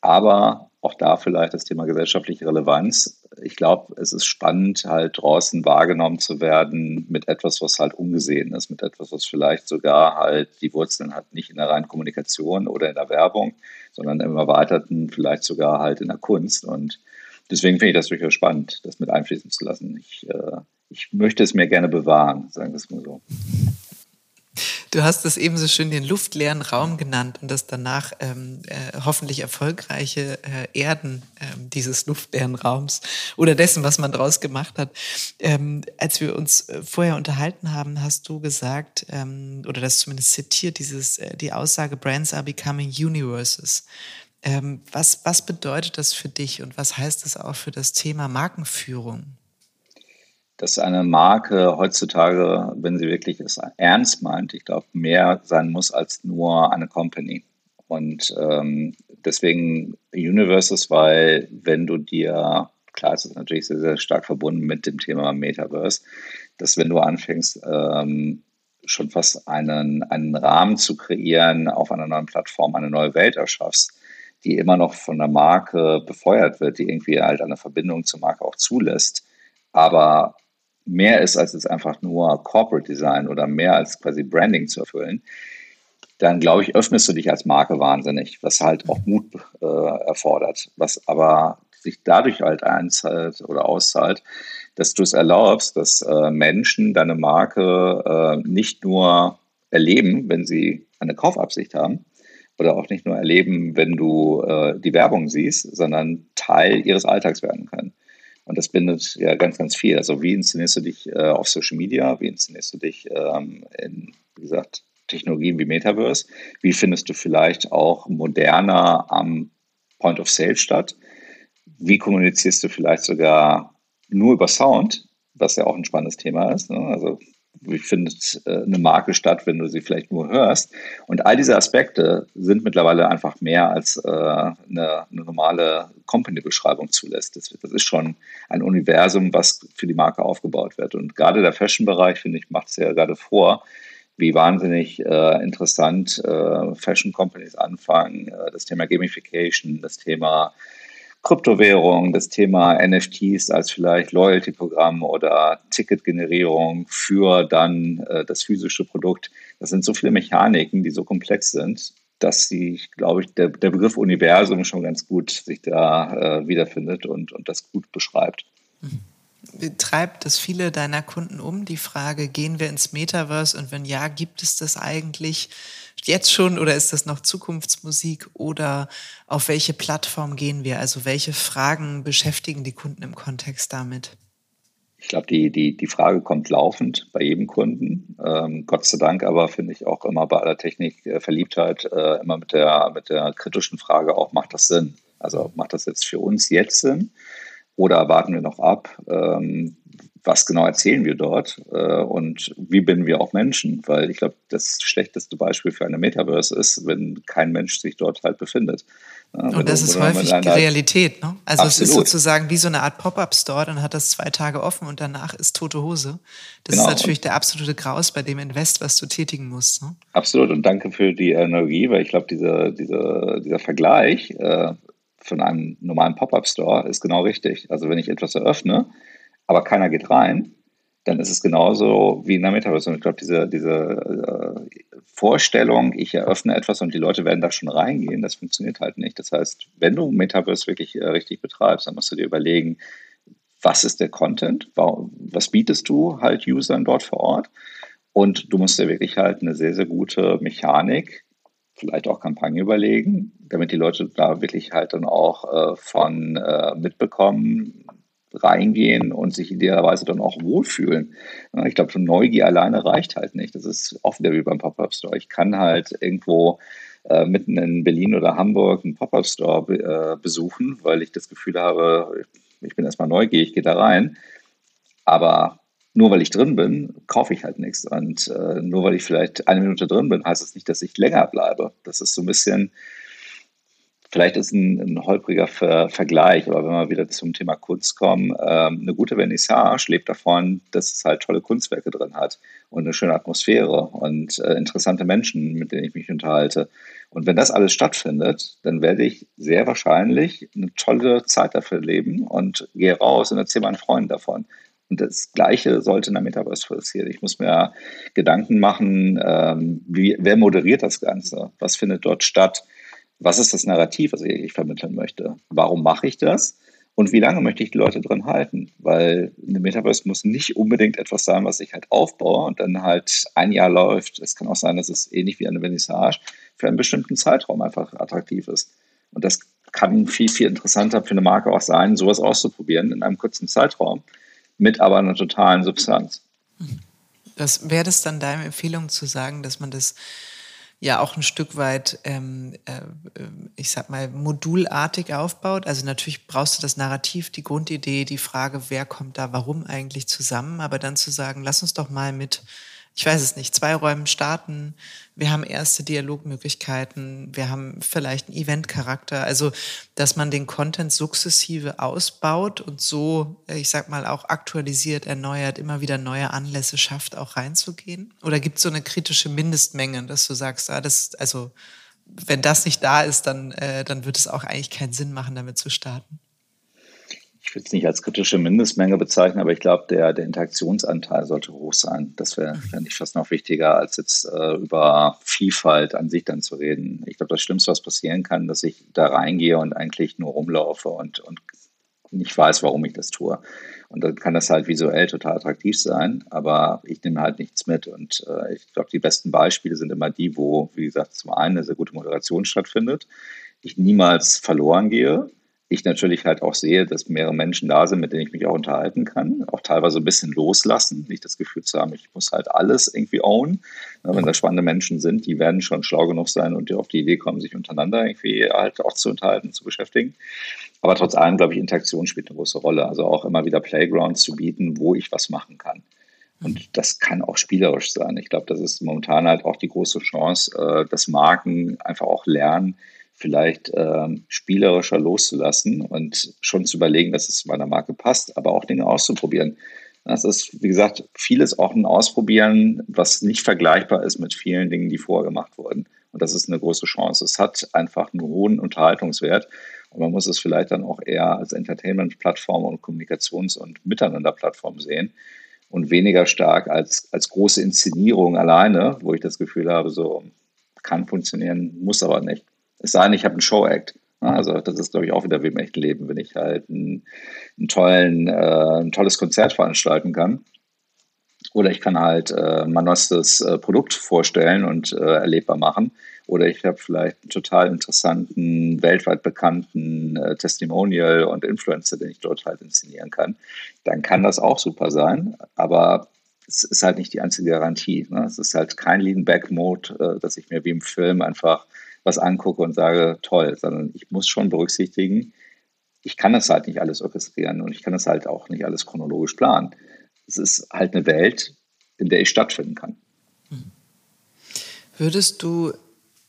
aber auch da vielleicht das Thema gesellschaftliche Relevanz. Ich glaube, es ist spannend, halt draußen wahrgenommen zu werden mit etwas, was halt ungesehen ist, mit etwas, was vielleicht sogar halt die Wurzeln hat, nicht in der reinen Kommunikation oder in der Werbung, sondern im Erweiterten vielleicht sogar halt in der Kunst. Und deswegen finde ich das durchaus spannend, das mit einfließen zu lassen. Ich, äh, ich möchte es mir gerne bewahren, sagen wir es mal so. Du hast es ebenso schön den luftleeren Raum genannt und das danach ähm, äh, hoffentlich erfolgreiche äh, Erden äh, dieses luftleeren Raums oder dessen, was man draus gemacht hat. Ähm, als wir uns äh, vorher unterhalten haben, hast du gesagt, ähm, oder das zumindest zitiert, dieses, äh, die Aussage, Brands are becoming universes. Ähm, was, was bedeutet das für dich und was heißt das auch für das Thema Markenführung? Dass eine Marke heutzutage, wenn sie wirklich es ernst meint, ich glaube, mehr sein muss als nur eine Company. Und ähm, deswegen Universes, weil wenn du dir, klar, es ist natürlich sehr, sehr stark verbunden mit dem Thema Metaverse, dass wenn du anfängst, ähm, schon fast einen, einen Rahmen zu kreieren, auf einer neuen Plattform eine neue Welt erschaffst, die immer noch von der Marke befeuert wird, die irgendwie halt eine Verbindung zur Marke auch zulässt, aber mehr ist als jetzt einfach nur Corporate Design oder mehr als quasi Branding zu erfüllen, dann glaube ich, öffnest du dich als Marke wahnsinnig, was halt auch Mut äh, erfordert, was aber sich dadurch halt einzahlt oder auszahlt, dass du es erlaubst, dass äh, Menschen deine Marke äh, nicht nur erleben, wenn sie eine Kaufabsicht haben, oder auch nicht nur erleben, wenn du äh, die Werbung siehst, sondern Teil ihres Alltags werden können. Und das bindet ja ganz, ganz viel. Also wie inszenierst du dich äh, auf Social Media? Wie inszenierst du dich ähm, in, wie gesagt, Technologien wie Metaverse? Wie findest du vielleicht auch moderner am Point of Sale statt? Wie kommunizierst du vielleicht sogar nur über Sound, was ja auch ein spannendes Thema ist? Ne? Also wie findet äh, eine Marke statt, wenn du sie vielleicht nur hörst? Und all diese Aspekte sind mittlerweile einfach mehr als äh, eine, normale Company-Beschreibung zulässt. Das, ist schon ein Universum, was für die Marke aufgebaut wird. Und gerade der Fashion-Bereich, finde ich, macht es ja gerade vor, wie wahnsinnig äh, interessant Fashion-Companies anfangen, das Thema Gamification, das Thema Kryptowährung, das Thema NFTs als vielleicht Loyalty-Programm oder Ticketgenerierung für dann äh, das physische Produkt. Das sind so viele Mechaniken, die so komplex sind, dass sie, glaube ich, der, der Begriff Universum schon ganz gut sich da äh, wiederfindet und, und das gut beschreibt. Treibt das viele deiner Kunden um, die Frage, gehen wir ins Metaverse und wenn ja, gibt es das eigentlich? jetzt schon oder ist das noch Zukunftsmusik oder auf welche Plattform gehen wir? Also welche Fragen beschäftigen die Kunden im Kontext damit? Ich glaube, die, die, die Frage kommt laufend bei jedem Kunden. Ähm, Gott sei Dank aber finde ich auch immer bei aller Technikverliebtheit äh, immer mit der, mit der kritischen Frage auch, macht das Sinn? Also macht das jetzt für uns jetzt Sinn? Oder warten wir noch ab? Ähm, was genau erzählen wir dort äh, und wie binden wir auch Menschen? Weil ich glaube, das schlechteste Beispiel für eine Metaverse ist, wenn kein Mensch sich dort halt befindet. Ja, und das ist häufig die Realität. Ne? Also Absolut. es ist sozusagen wie so eine Art Pop-up-Store, dann hat das zwei Tage offen und danach ist tote Hose. Das genau. ist natürlich der absolute Graus bei dem Invest, was du tätigen musst. Ne? Absolut und danke für die Energie, weil ich glaube, diese, diese, dieser Vergleich äh, von einem normalen Pop-up-Store ist genau richtig. Also wenn ich etwas eröffne, aber keiner geht rein, dann ist es genauso wie in der Metaverse. Und ich glaube, diese, diese äh, Vorstellung, ich eröffne etwas und die Leute werden da schon reingehen, das funktioniert halt nicht. Das heißt, wenn du Metaverse wirklich äh, richtig betreibst, dann musst du dir überlegen, was ist der Content, was bietest du halt Usern dort vor Ort und du musst dir wirklich halt eine sehr, sehr gute Mechanik, vielleicht auch Kampagne überlegen, damit die Leute da wirklich halt dann auch äh, von äh, mitbekommen, reingehen und sich idealerweise dann auch wohlfühlen. Ich glaube, schon Neugier alleine reicht halt nicht. Das ist oft wieder wie beim Pop-Up-Store. Ich kann halt irgendwo äh, mitten in Berlin oder Hamburg einen Pop-Up-Store be äh, besuchen, weil ich das Gefühl habe, ich bin erstmal neugierig, gehe da rein. Aber nur weil ich drin bin, kaufe ich halt nichts. Und äh, nur weil ich vielleicht eine Minute drin bin, heißt das nicht, dass ich länger bleibe. Das ist so ein bisschen, vielleicht ist ein, ein holpriger Ver Vergleich, aber wenn wir wieder zum Thema Kunst kommen, ähm, eine gute Vernissage lebt davon, dass es halt tolle Kunstwerke drin hat und eine schöne Atmosphäre und äh, interessante Menschen, mit denen ich mich unterhalte. Und wenn das alles stattfindet, dann werde ich sehr wahrscheinlich eine tolle Zeit dafür leben und gehe raus und erzähle meinen Freunden davon. Und das Gleiche sollte in der Metaverse passieren. Ich muss mir Gedanken machen, ähm, wie, wer moderiert das Ganze? Was findet dort statt? Was ist das Narrativ, was ich vermitteln möchte? Warum mache ich das? Und wie lange möchte ich die Leute drin halten? Weil eine Metaverse muss nicht unbedingt etwas sein, was ich halt aufbaue und dann halt ein Jahr läuft. Es kann auch sein, dass es ähnlich wie eine Vernissage für einen bestimmten Zeitraum einfach attraktiv ist. Und das kann viel, viel interessanter für eine Marke auch sein, sowas auszuprobieren in einem kurzen Zeitraum mit aber einer totalen Substanz. Was wäre das dann deine Empfehlung zu sagen, dass man das ja auch ein Stück weit, ähm, äh, ich sag mal, modulartig aufbaut. Also natürlich brauchst du das Narrativ, die Grundidee, die Frage, wer kommt da warum eigentlich zusammen, aber dann zu sagen, lass uns doch mal mit ich weiß es nicht, zwei Räumen starten. Wir haben erste Dialogmöglichkeiten. Wir haben vielleicht einen Eventcharakter. Also, dass man den Content sukzessive ausbaut und so, ich sag mal, auch aktualisiert, erneuert, immer wieder neue Anlässe schafft, auch reinzugehen? Oder gibt es so eine kritische Mindestmenge, dass du sagst, ah, das, also, wenn das nicht da ist, dann, äh, dann wird es auch eigentlich keinen Sinn machen, damit zu starten? Ich würde es nicht als kritische Mindestmenge bezeichnen, aber ich glaube, der, der Interaktionsanteil sollte hoch sein. Das wäre, mhm. fände ich fast noch wichtiger, als jetzt äh, über Vielfalt an sich dann zu reden. Ich glaube, das Schlimmste, was passieren kann, dass ich da reingehe und eigentlich nur rumlaufe und, und nicht weiß, warum ich das tue. Und dann kann das halt visuell total attraktiv sein, aber ich nehme halt nichts mit. Und äh, ich glaube, die besten Beispiele sind immer die, wo, wie gesagt, zum einen eine sehr gute Moderation stattfindet, ich niemals verloren gehe, ich natürlich halt auch sehe, dass mehrere Menschen da sind, mit denen ich mich auch unterhalten kann, auch teilweise ein bisschen loslassen, nicht das Gefühl zu haben, ich muss halt alles irgendwie own. wenn da spannende Menschen sind, die werden schon schlau genug sein und die auf die Idee kommen, sich untereinander irgendwie halt auch zu unterhalten, zu beschäftigen. Aber trotz allem, glaube ich, Interaktion spielt eine große Rolle. Also auch immer wieder Playgrounds zu bieten, wo ich was machen kann. Und das kann auch spielerisch sein. Ich glaube, das ist momentan halt auch die große Chance, äh, dass Marken einfach auch lernen, vielleicht ähm, spielerischer loszulassen und schon zu überlegen, dass es zu meiner Marke passt, aber auch Dinge auszuprobieren. Das ist, wie gesagt, vieles auch ein Ausprobieren, was nicht vergleichbar ist mit vielen Dingen, die vorher gemacht wurden. Und das ist eine große Chance. Es hat einfach einen hohen Unterhaltungswert. Und man muss es vielleicht dann auch eher als Entertainment-Plattform und Kommunikations- und Miteinander-Plattform sehen und weniger stark als, als große Inszenierung alleine, wo ich das Gefühl habe, so kann funktionieren, muss aber nicht. Es sei denn, ich habe einen Show-Act. Also das ist, glaube ich, auch wieder wie im echten Leben, wenn ich halt ein, einen tollen, äh, ein tolles Konzert veranstalten kann. Oder ich kann halt äh, mein neuestes äh, Produkt vorstellen und äh, erlebbar machen. Oder ich habe vielleicht einen total interessanten, weltweit bekannten äh, Testimonial und Influencer, den ich dort halt inszenieren kann. Dann kann das auch super sein. Aber es ist halt nicht die einzige Garantie. Ne? Es ist halt kein Lean-Back-Mode, äh, dass ich mir wie im Film einfach was angucke und sage, toll, sondern ich muss schon berücksichtigen, ich kann das halt nicht alles orchestrieren und ich kann das halt auch nicht alles chronologisch planen. Es ist halt eine Welt, in der ich stattfinden kann. Würdest du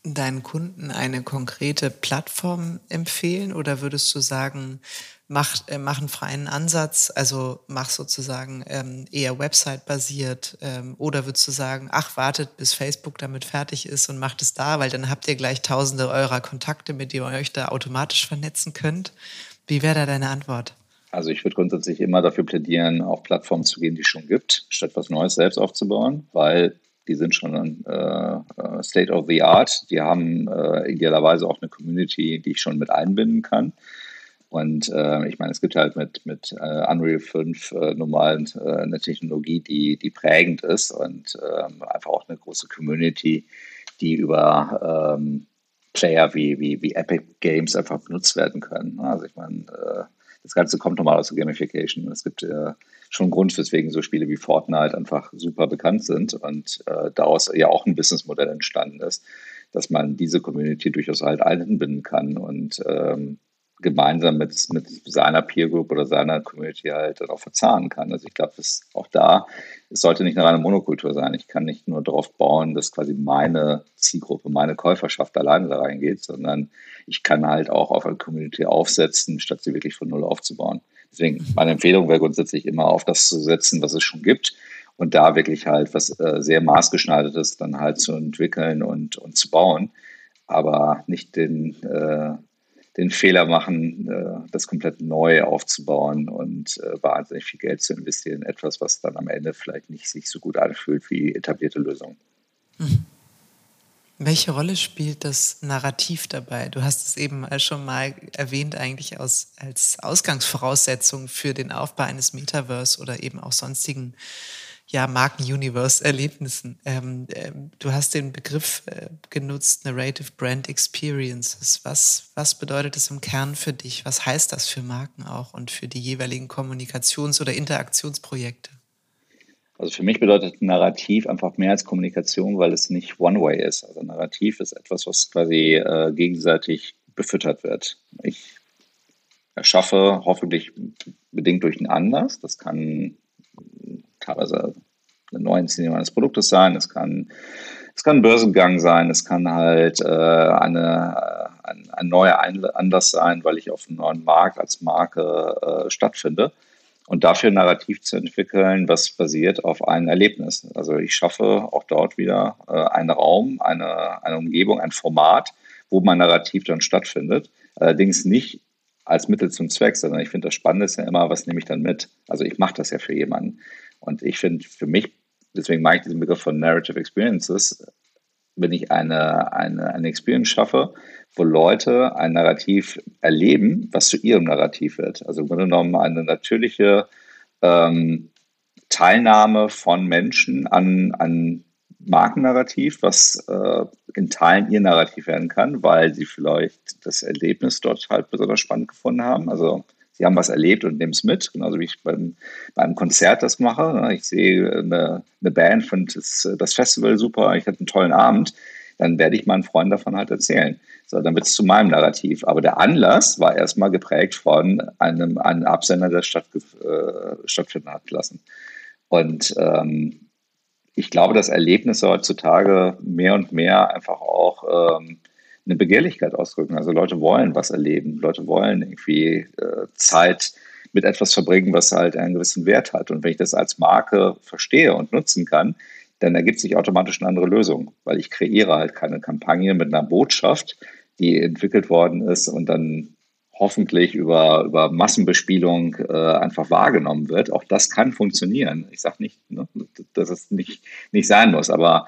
deinen Kunden eine konkrete Plattform empfehlen oder würdest du sagen, mach, äh, mach einen freien Ansatz, also mach sozusagen ähm, eher Website-basiert ähm, oder würdest du sagen, ach, wartet, bis Facebook damit fertig ist und macht es da, weil dann habt ihr gleich tausende eurer Kontakte, mit denen ihr euch da automatisch vernetzen könnt. Wie wäre da deine Antwort? Also ich würde grundsätzlich immer dafür plädieren, auf Plattformen zu gehen, die es schon gibt, statt was Neues selbst aufzubauen, weil die sind schon äh, äh, State of the Art. Die haben äh, idealerweise auch eine Community, die ich schon mit einbinden kann. Und äh, ich meine, es gibt halt mit, mit äh, Unreal 5 äh, normal äh, eine Technologie, die, die prägend ist und ähm, einfach auch eine große Community, die über ähm, Player wie, wie, wie Epic Games einfach benutzt werden können. Also ich meine, das Ganze kommt normal aus der Gamification. Es gibt äh, schon einen Grund, weswegen so Spiele wie Fortnite einfach super bekannt sind und äh, daraus ja auch ein Businessmodell entstanden ist dass man diese Community durchaus halt einbinden kann und ähm, gemeinsam mit, mit seiner Peer Group oder seiner Community halt auch verzahnen kann. Also ich glaube, dass auch da, es sollte nicht eine reine Monokultur sein. Ich kann nicht nur darauf bauen, dass quasi meine Zielgruppe, meine Käuferschaft alleine da reingeht, sondern ich kann halt auch auf eine Community aufsetzen, statt sie wirklich von Null aufzubauen. Deswegen, meine Empfehlung wäre grundsätzlich immer auf das zu setzen, was es schon gibt und da wirklich halt was äh, sehr maßgeschneidertes dann halt zu entwickeln und, und zu bauen, aber nicht den, äh, den Fehler machen, äh, das komplett neu aufzubauen und äh, wahnsinnig viel Geld zu investieren in etwas, was dann am Ende vielleicht nicht sich so gut anfühlt wie etablierte Lösungen. Mhm. Welche Rolle spielt das Narrativ dabei? Du hast es eben schon mal erwähnt, eigentlich aus, als Ausgangsvoraussetzung für den Aufbau eines Metaverse oder eben auch sonstigen ja, Marken-Universe-Erlebnissen. Ähm, ähm, du hast den Begriff äh, genutzt, Narrative Brand Experiences. Was, was bedeutet das im Kern für dich? Was heißt das für Marken auch und für die jeweiligen Kommunikations- oder Interaktionsprojekte? Also für mich bedeutet Narrativ einfach mehr als Kommunikation, weil es nicht One-Way ist. Also Narrativ ist etwas, was quasi äh, gegenseitig befüttert wird. Ich erschaffe hoffentlich bedingt durch einen Anlass. Das kann teilweise eine Neuinszenierung eines Produktes sein, es kann, es kann ein Börsengang sein, es kann halt äh, eine, äh, ein, ein neuer Anlass sein, weil ich auf einem neuen Markt als Marke äh, stattfinde. Und dafür ein Narrativ zu entwickeln, was basiert auf einem Erlebnis. Also ich schaffe auch dort wieder äh, einen Raum, eine, eine Umgebung, ein Format, wo mein Narrativ dann stattfindet. Allerdings nicht als Mittel zum Zweck, sondern ich finde das Spannende ist ja immer, was nehme ich dann mit? Also ich mache das ja für jemanden. Und ich finde für mich, deswegen mag ich diesen Begriff von Narrative Experiences, wenn ich eine, eine, eine Experience schaffe, wo Leute ein Narrativ erleben, was zu ihrem Narrativ wird. Also im Grunde genommen eine natürliche ähm, Teilnahme von Menschen an, an Markennarrativ, was äh, in Teilen ihr Narrativ werden kann, weil sie vielleicht das Erlebnis dort halt besonders spannend gefunden haben. Also sie haben was erlebt und nehmen es mit, genauso wie ich beim, beim Konzert das mache. Ich sehe eine, eine Band, finde das, das Festival super, ich hatte einen tollen Abend, dann werde ich meinen Freunden davon halt erzählen. So, dann wird es zu meinem Narrativ. Aber der Anlass war erstmal geprägt von einem, einem Absender, der statt, äh, stattfinden hat lassen. Und ähm, ich glaube, dass Erlebnisse heutzutage mehr und mehr einfach auch ähm, eine Begehrlichkeit ausdrücken. Also Leute wollen was erleben, Leute wollen irgendwie äh, Zeit mit etwas verbringen, was halt einen gewissen Wert hat. Und wenn ich das als Marke verstehe und nutzen kann, dann ergibt sich automatisch eine andere Lösung, weil ich kreiere halt keine Kampagne mit einer Botschaft, die entwickelt worden ist und dann hoffentlich über, über Massenbespielung äh, einfach wahrgenommen wird. Auch das kann funktionieren. Ich sage nicht, ne, dass es nicht, nicht sein muss, aber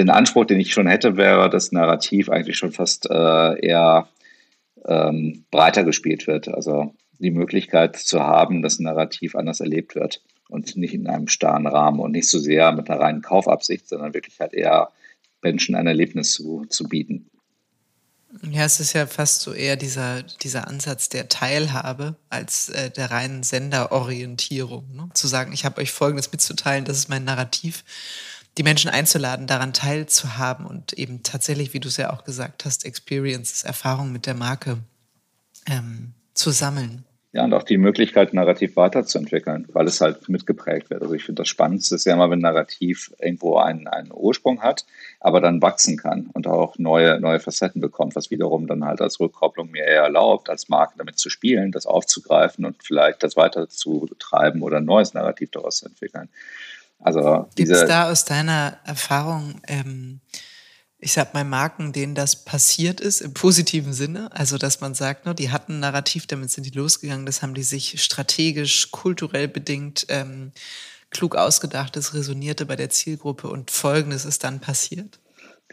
den Anspruch, den ich schon hätte, wäre, dass Narrativ eigentlich schon fast äh, eher ähm, breiter gespielt wird. Also die Möglichkeit zu haben, dass Narrativ anders erlebt wird und nicht in einem starren Rahmen und nicht so sehr mit einer reinen Kaufabsicht, sondern wirklich halt eher Menschen ein Erlebnis zu, zu bieten. Ja, es ist ja fast so eher dieser, dieser Ansatz der Teilhabe als äh, der reinen Senderorientierung. Ne? Zu sagen, ich habe euch Folgendes mitzuteilen, das ist mein Narrativ die Menschen einzuladen, daran teilzuhaben und eben tatsächlich, wie du es ja auch gesagt hast, Experiences, Erfahrungen mit der Marke ähm, zu sammeln. Ja, und auch die Möglichkeit, Narrativ weiterzuentwickeln, weil es halt mitgeprägt wird. Also ich finde das Spannendste ist ja immer, wenn Narrativ irgendwo einen, einen Ursprung hat, aber dann wachsen kann und auch neue, neue Facetten bekommt, was wiederum dann halt als Rückkopplung mir eher erlaubt, als Marke damit zu spielen, das aufzugreifen und vielleicht das weiter zu treiben oder ein neues Narrativ daraus zu entwickeln. Also Gibt es da aus deiner Erfahrung, ähm, ich sag mal, Marken, denen das passiert ist, im positiven Sinne? Also, dass man sagt, ne, die hatten ein Narrativ, damit sind die losgegangen, das haben die sich strategisch, kulturell bedingt ähm, klug ausgedacht, das resonierte bei der Zielgruppe und Folgendes ist dann passiert?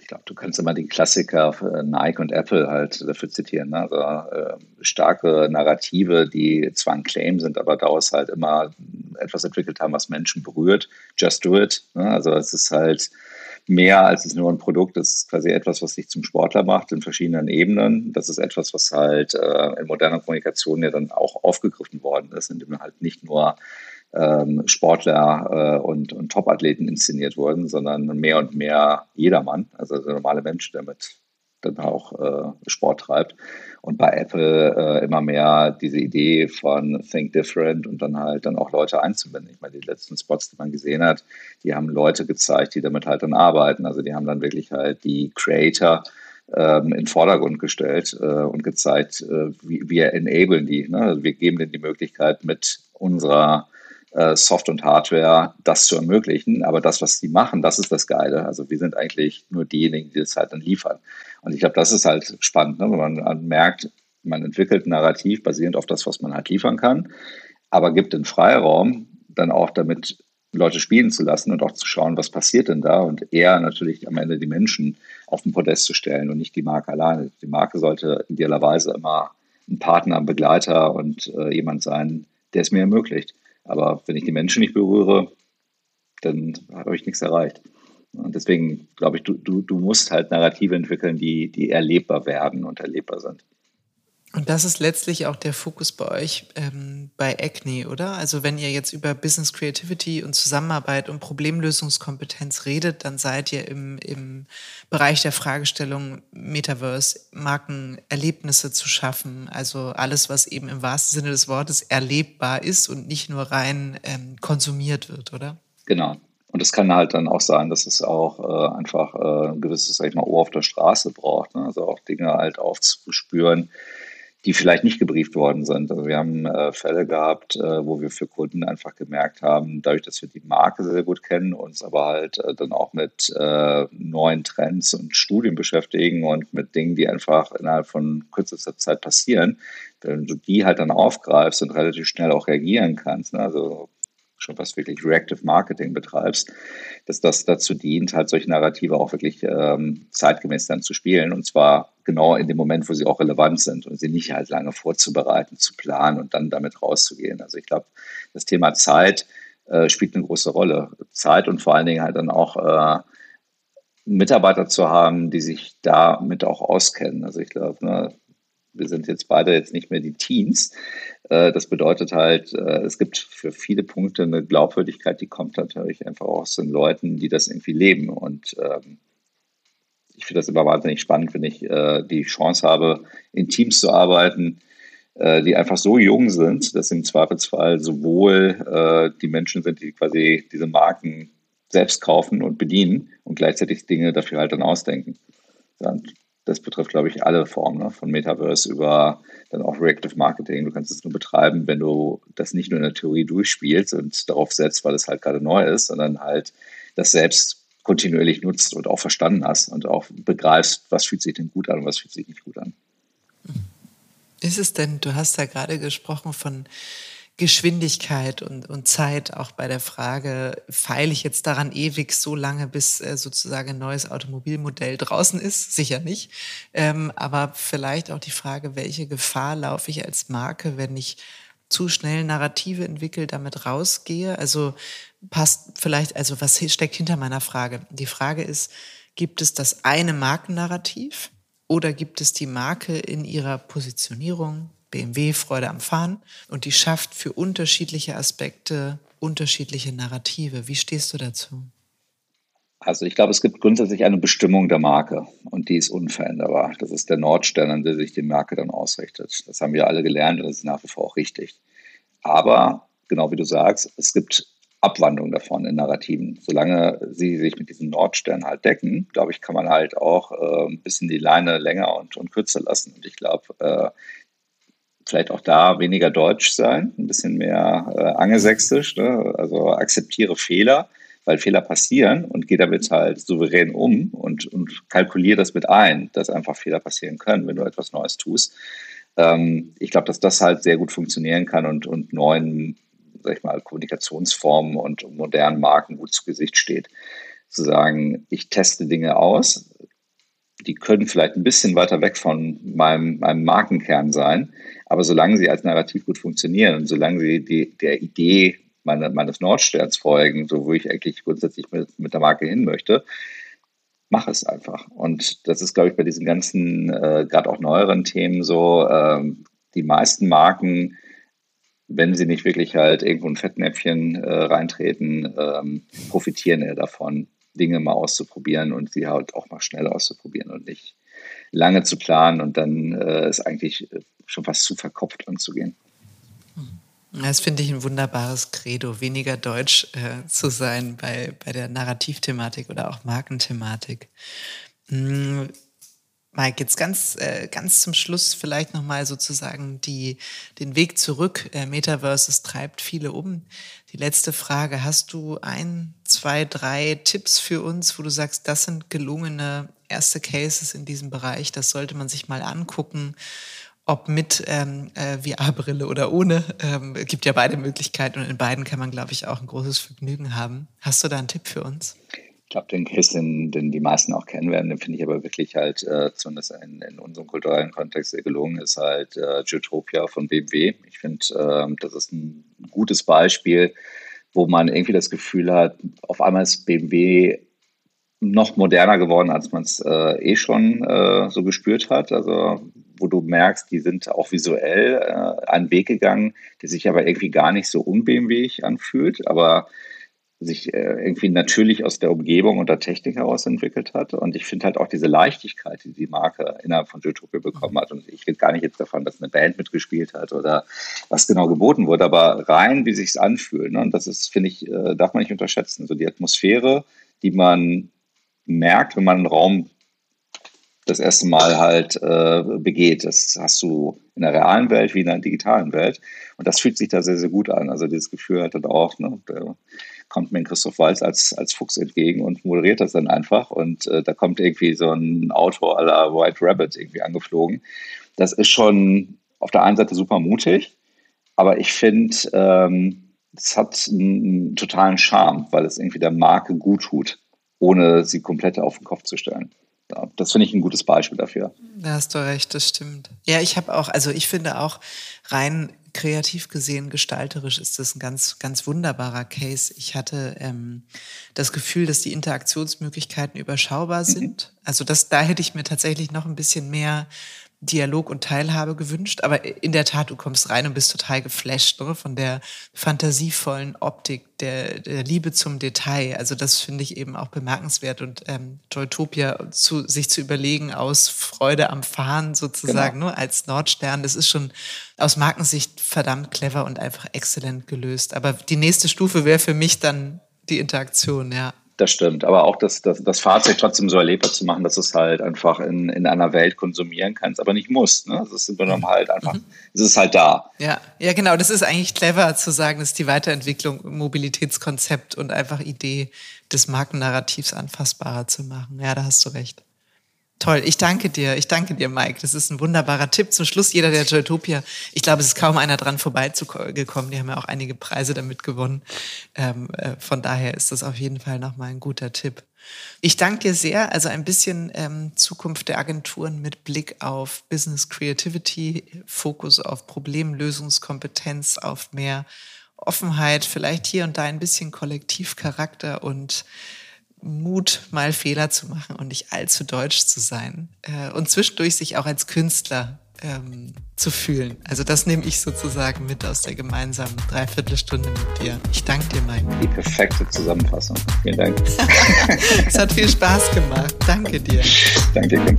Ich glaube, du kannst immer die Klassiker äh, Nike und Apple halt dafür zitieren. Ne? Also äh, starke Narrative, die zwar ein Claim sind, aber daraus halt immer etwas entwickelt haben, was Menschen berührt. Just do it. Ne? Also es ist halt mehr als es nur ein Produkt. Es ist quasi etwas, was dich zum Sportler macht in verschiedenen Ebenen. Das ist etwas, was halt äh, in moderner Kommunikation ja dann auch aufgegriffen worden ist, indem du halt nicht nur ähm, Sportler äh, und, und Top-Athleten inszeniert wurden, sondern mehr und mehr jedermann, also der normale Mensch, der mit dann auch äh, Sport treibt. Und bei Apple äh, immer mehr diese Idee von Think Different und dann halt dann auch Leute einzubinden. Ich meine, die letzten Spots, die man gesehen hat, die haben Leute gezeigt, die damit halt dann arbeiten. Also die haben dann wirklich halt die Creator ähm, in den Vordergrund gestellt äh, und gezeigt, äh, wie wir enablen die. Ne? Also wir geben denen die Möglichkeit, mit unserer Soft und Hardware das zu ermöglichen. Aber das, was sie machen, das ist das Geile. Also wir sind eigentlich nur diejenigen, die das halt dann liefern. Und ich glaube, das ist halt spannend, ne? wenn man merkt, man entwickelt ein Narrativ basierend auf das, was man halt liefern kann, aber gibt den Freiraum, dann auch damit Leute spielen zu lassen und auch zu schauen, was passiert denn da und eher natürlich am Ende die Menschen auf den Podest zu stellen und nicht die Marke alleine. Die Marke sollte idealerweise immer ein Partner, ein Begleiter und äh, jemand sein, der es mir ermöglicht. Aber wenn ich die Menschen nicht berühre, dann habe ich nichts erreicht. Und deswegen glaube ich, du, du, du musst halt Narrative entwickeln, die, die erlebbar werden und erlebbar sind. Und das ist letztlich auch der Fokus bei euch ähm, bei Acne, oder? Also wenn ihr jetzt über Business Creativity und Zusammenarbeit und Problemlösungskompetenz redet, dann seid ihr im, im Bereich der Fragestellung Metaverse, Markenerlebnisse zu schaffen. Also alles, was eben im wahrsten Sinne des Wortes erlebbar ist und nicht nur rein ähm, konsumiert wird, oder? Genau. Und es kann halt dann auch sein, dass es auch äh, einfach äh, ein gewisses, sag ich mal, Ohr auf der Straße braucht. Ne? Also auch Dinge halt aufzuspüren, die vielleicht nicht gebrieft worden sind. Also wir haben äh, Fälle gehabt, äh, wo wir für Kunden einfach gemerkt haben, dadurch, dass wir die Marke sehr gut kennen, uns aber halt äh, dann auch mit äh, neuen Trends und Studien beschäftigen und mit Dingen, die einfach innerhalb von kürzester Zeit passieren, wenn du die halt dann aufgreifst und relativ schnell auch reagieren kannst. Ne? Also schon fast wirklich Reactive Marketing betreibst, dass das dazu dient, halt solche Narrative auch wirklich ähm, zeitgemäß dann zu spielen und zwar genau in dem Moment, wo sie auch relevant sind und sie nicht halt lange vorzubereiten, zu planen und dann damit rauszugehen. Also ich glaube, das Thema Zeit äh, spielt eine große Rolle. Zeit und vor allen Dingen halt dann auch äh, Mitarbeiter zu haben, die sich damit auch auskennen. Also ich glaube, ne, wir sind jetzt beide jetzt nicht mehr die Teens. Äh, das bedeutet halt, äh, es gibt für viele Punkte eine Glaubwürdigkeit, die kommt natürlich einfach aus den Leuten, die das irgendwie leben. Und ähm, ich finde das immer wahnsinnig spannend, wenn ich äh, die Chance habe, in Teams zu arbeiten, die einfach so jung sind, dass im Zweifelsfall sowohl die Menschen sind, die quasi diese Marken selbst kaufen und bedienen und gleichzeitig Dinge dafür halt dann ausdenken. Das betrifft, glaube ich, alle Formen ne? von Metaverse über dann auch Reactive Marketing. Du kannst es nur betreiben, wenn du das nicht nur in der Theorie durchspielst und darauf setzt, weil es halt gerade neu ist, sondern halt das selbst kontinuierlich nutzt und auch verstanden hast und auch begreifst, was fühlt sich denn gut an und was fühlt sich nicht gut an. Ist es denn, du hast ja gerade gesprochen von Geschwindigkeit und, und Zeit auch bei der Frage, feile ich jetzt daran ewig so lange, bis äh, sozusagen ein neues Automobilmodell draußen ist? Sicher nicht. Ähm, aber vielleicht auch die Frage, welche Gefahr laufe ich als Marke, wenn ich zu schnell Narrative entwickle, damit rausgehe? Also passt vielleicht, also was steckt hinter meiner Frage? Die Frage ist, gibt es das eine Markennarrativ oder gibt es die Marke in ihrer Positionierung, BMW Freude am Fahren und die schafft für unterschiedliche Aspekte unterschiedliche Narrative. Wie stehst du dazu? Also ich glaube, es gibt grundsätzlich eine Bestimmung der Marke und die ist unveränderbar. Das ist der Nordstern, an der sich die Marke dann ausrichtet. Das haben wir alle gelernt und das ist nach wie vor auch richtig. Aber genau wie du sagst, es gibt Abwandlungen davon in Narrativen. Solange sie sich mit diesem Nordstern halt decken, glaube ich, kann man halt auch äh, ein bisschen die Leine länger und, und kürzer lassen. Und ich glaube, äh, vielleicht auch da weniger deutsch sein, ein bisschen mehr äh, angelsächsisch, ne? also akzeptiere Fehler, weil Fehler passieren und gehe damit halt souverän um und, und kalkuliere das mit ein, dass einfach Fehler passieren können, wenn du etwas Neues tust. Ähm, ich glaube, dass das halt sehr gut funktionieren kann und, und neuen, sag ich mal, Kommunikationsformen und modernen Marken gut zu Gesicht steht. Zu sagen, ich teste Dinge aus, die können vielleicht ein bisschen weiter weg von meinem, meinem Markenkern sein, aber solange sie als Narrativ gut funktionieren und solange sie die, der Idee meine, meines Nordsterns folgen, so wo ich eigentlich grundsätzlich mit, mit der Marke hin möchte, mach es einfach. Und das ist, glaube ich, bei diesen ganzen, äh, gerade auch neueren Themen so, ähm, die meisten Marken wenn sie nicht wirklich halt irgendwo ein Fettnäpfchen äh, reintreten, ähm, profitieren ja davon, Dinge mal auszuprobieren und sie halt auch mal schnell auszuprobieren und nicht lange zu planen und dann äh, ist eigentlich schon fast zu verkopft anzugehen. Das finde ich ein wunderbares Credo, weniger deutsch äh, zu sein bei, bei der Narrativthematik oder auch Markenthematik. Hm, Mike, jetzt ganz, äh, ganz zum Schluss vielleicht nochmal sozusagen die, den Weg zurück. Äh, Metaverse treibt viele um. Die letzte Frage. Hast du ein, zwei, drei Tipps für uns, wo du sagst, das sind gelungene erste Cases in diesem Bereich? Das sollte man sich mal angucken ob mit ähm, äh, VR-Brille oder ohne. Ähm, gibt ja beide Möglichkeiten und in beiden kann man, glaube ich, auch ein großes Vergnügen haben. Hast du da einen Tipp für uns? Ich glaube, den Case, den, den die meisten auch kennen werden, den finde ich aber wirklich halt, äh, zumindest in, in unserem kulturellen Kontext sehr gelungen, ist halt äh, Geotopia von BMW. Ich finde, äh, das ist ein gutes Beispiel, wo man irgendwie das Gefühl hat, auf einmal ist BMW noch moderner geworden, als man es äh, eh schon äh, so gespürt hat. Also wo du merkst, die sind auch visuell äh, einen Weg gegangen, der sich aber irgendwie gar nicht so unbemweg anfühlt, aber sich äh, irgendwie natürlich aus der Umgebung und der Technik heraus entwickelt hat. Und ich finde halt auch diese Leichtigkeit, die die Marke innerhalb von Zootopia bekommen hat. Und ich rede gar nicht jetzt davon, dass eine Band mitgespielt hat oder was genau geboten wurde, aber rein, wie sich es anfühlt. Ne? Und das ist, finde ich, äh, darf man nicht unterschätzen. So die Atmosphäre, die man merkt, wenn man einen Raum das erste Mal halt äh, begeht. Das hast du in der realen Welt wie in der digitalen Welt. Und das fühlt sich da sehr, sehr gut an. Also dieses Gefühl hat dann auch, ne, kommt mir Christoph Walz als, als Fuchs entgegen und moderiert das dann einfach. Und äh, da kommt irgendwie so ein Auto à la White Rabbit irgendwie angeflogen. Das ist schon auf der einen Seite super mutig, aber ich finde, ähm, es hat einen, einen totalen Charme, weil es irgendwie der Marke gut tut, ohne sie komplett auf den Kopf zu stellen das finde ich ein gutes Beispiel dafür. Da hast du recht, das stimmt. Ja, ich habe auch, also ich finde auch rein kreativ gesehen, gestalterisch ist das ein ganz, ganz wunderbarer Case. Ich hatte ähm, das Gefühl, dass die Interaktionsmöglichkeiten überschaubar mhm. sind. Mhm. Also das, da hätte ich mir tatsächlich noch ein bisschen mehr Dialog und Teilhabe gewünscht. Aber in der Tat, du kommst rein und bist total geflasht ne? von der fantasievollen Optik, der, der Liebe zum Detail. Also das finde ich eben auch bemerkenswert. Und ähm, Joytopia zu, sich zu überlegen aus Freude am Fahren sozusagen, genau. ne? als Nordstern, das ist schon aus Markensicht verdammt clever und einfach exzellent gelöst. Aber die nächste Stufe wäre für mich dann die Interaktion, ja. Das stimmt, aber auch das, das, das Fahrzeug trotzdem so erlebbar zu machen, dass du es halt einfach in, in einer Welt konsumieren kannst, aber nicht musst. Ne? Das ist genommen halt einfach, mhm. es ist halt da. Ja, ja, genau. Das ist eigentlich clever zu sagen, das ist die Weiterentwicklung, Mobilitätskonzept und einfach Idee des Markennarrativs anfassbarer zu machen. Ja, da hast du recht. Toll, ich danke dir. Ich danke dir, Mike. Das ist ein wunderbarer Tipp. Zum Schluss jeder der Joytopia. Ich glaube, es ist kaum einer dran vorbeigekommen. Die haben ja auch einige Preise damit gewonnen. Ähm, äh, von daher ist das auf jeden Fall nochmal ein guter Tipp. Ich danke dir sehr. Also ein bisschen ähm, Zukunft der Agenturen mit Blick auf Business Creativity, Fokus auf Problemlösungskompetenz, auf mehr Offenheit, vielleicht hier und da ein bisschen Kollektivcharakter und Mut, mal Fehler zu machen und nicht allzu deutsch zu sein. Äh, und zwischendurch sich auch als Künstler ähm, zu fühlen. Also das nehme ich sozusagen mit aus der gemeinsamen Dreiviertelstunde mit dir. Ich danke dir, Mike. Die perfekte Zusammenfassung. Vielen Dank. (laughs) es hat viel Spaß gemacht. Danke dir. Danke, Kim.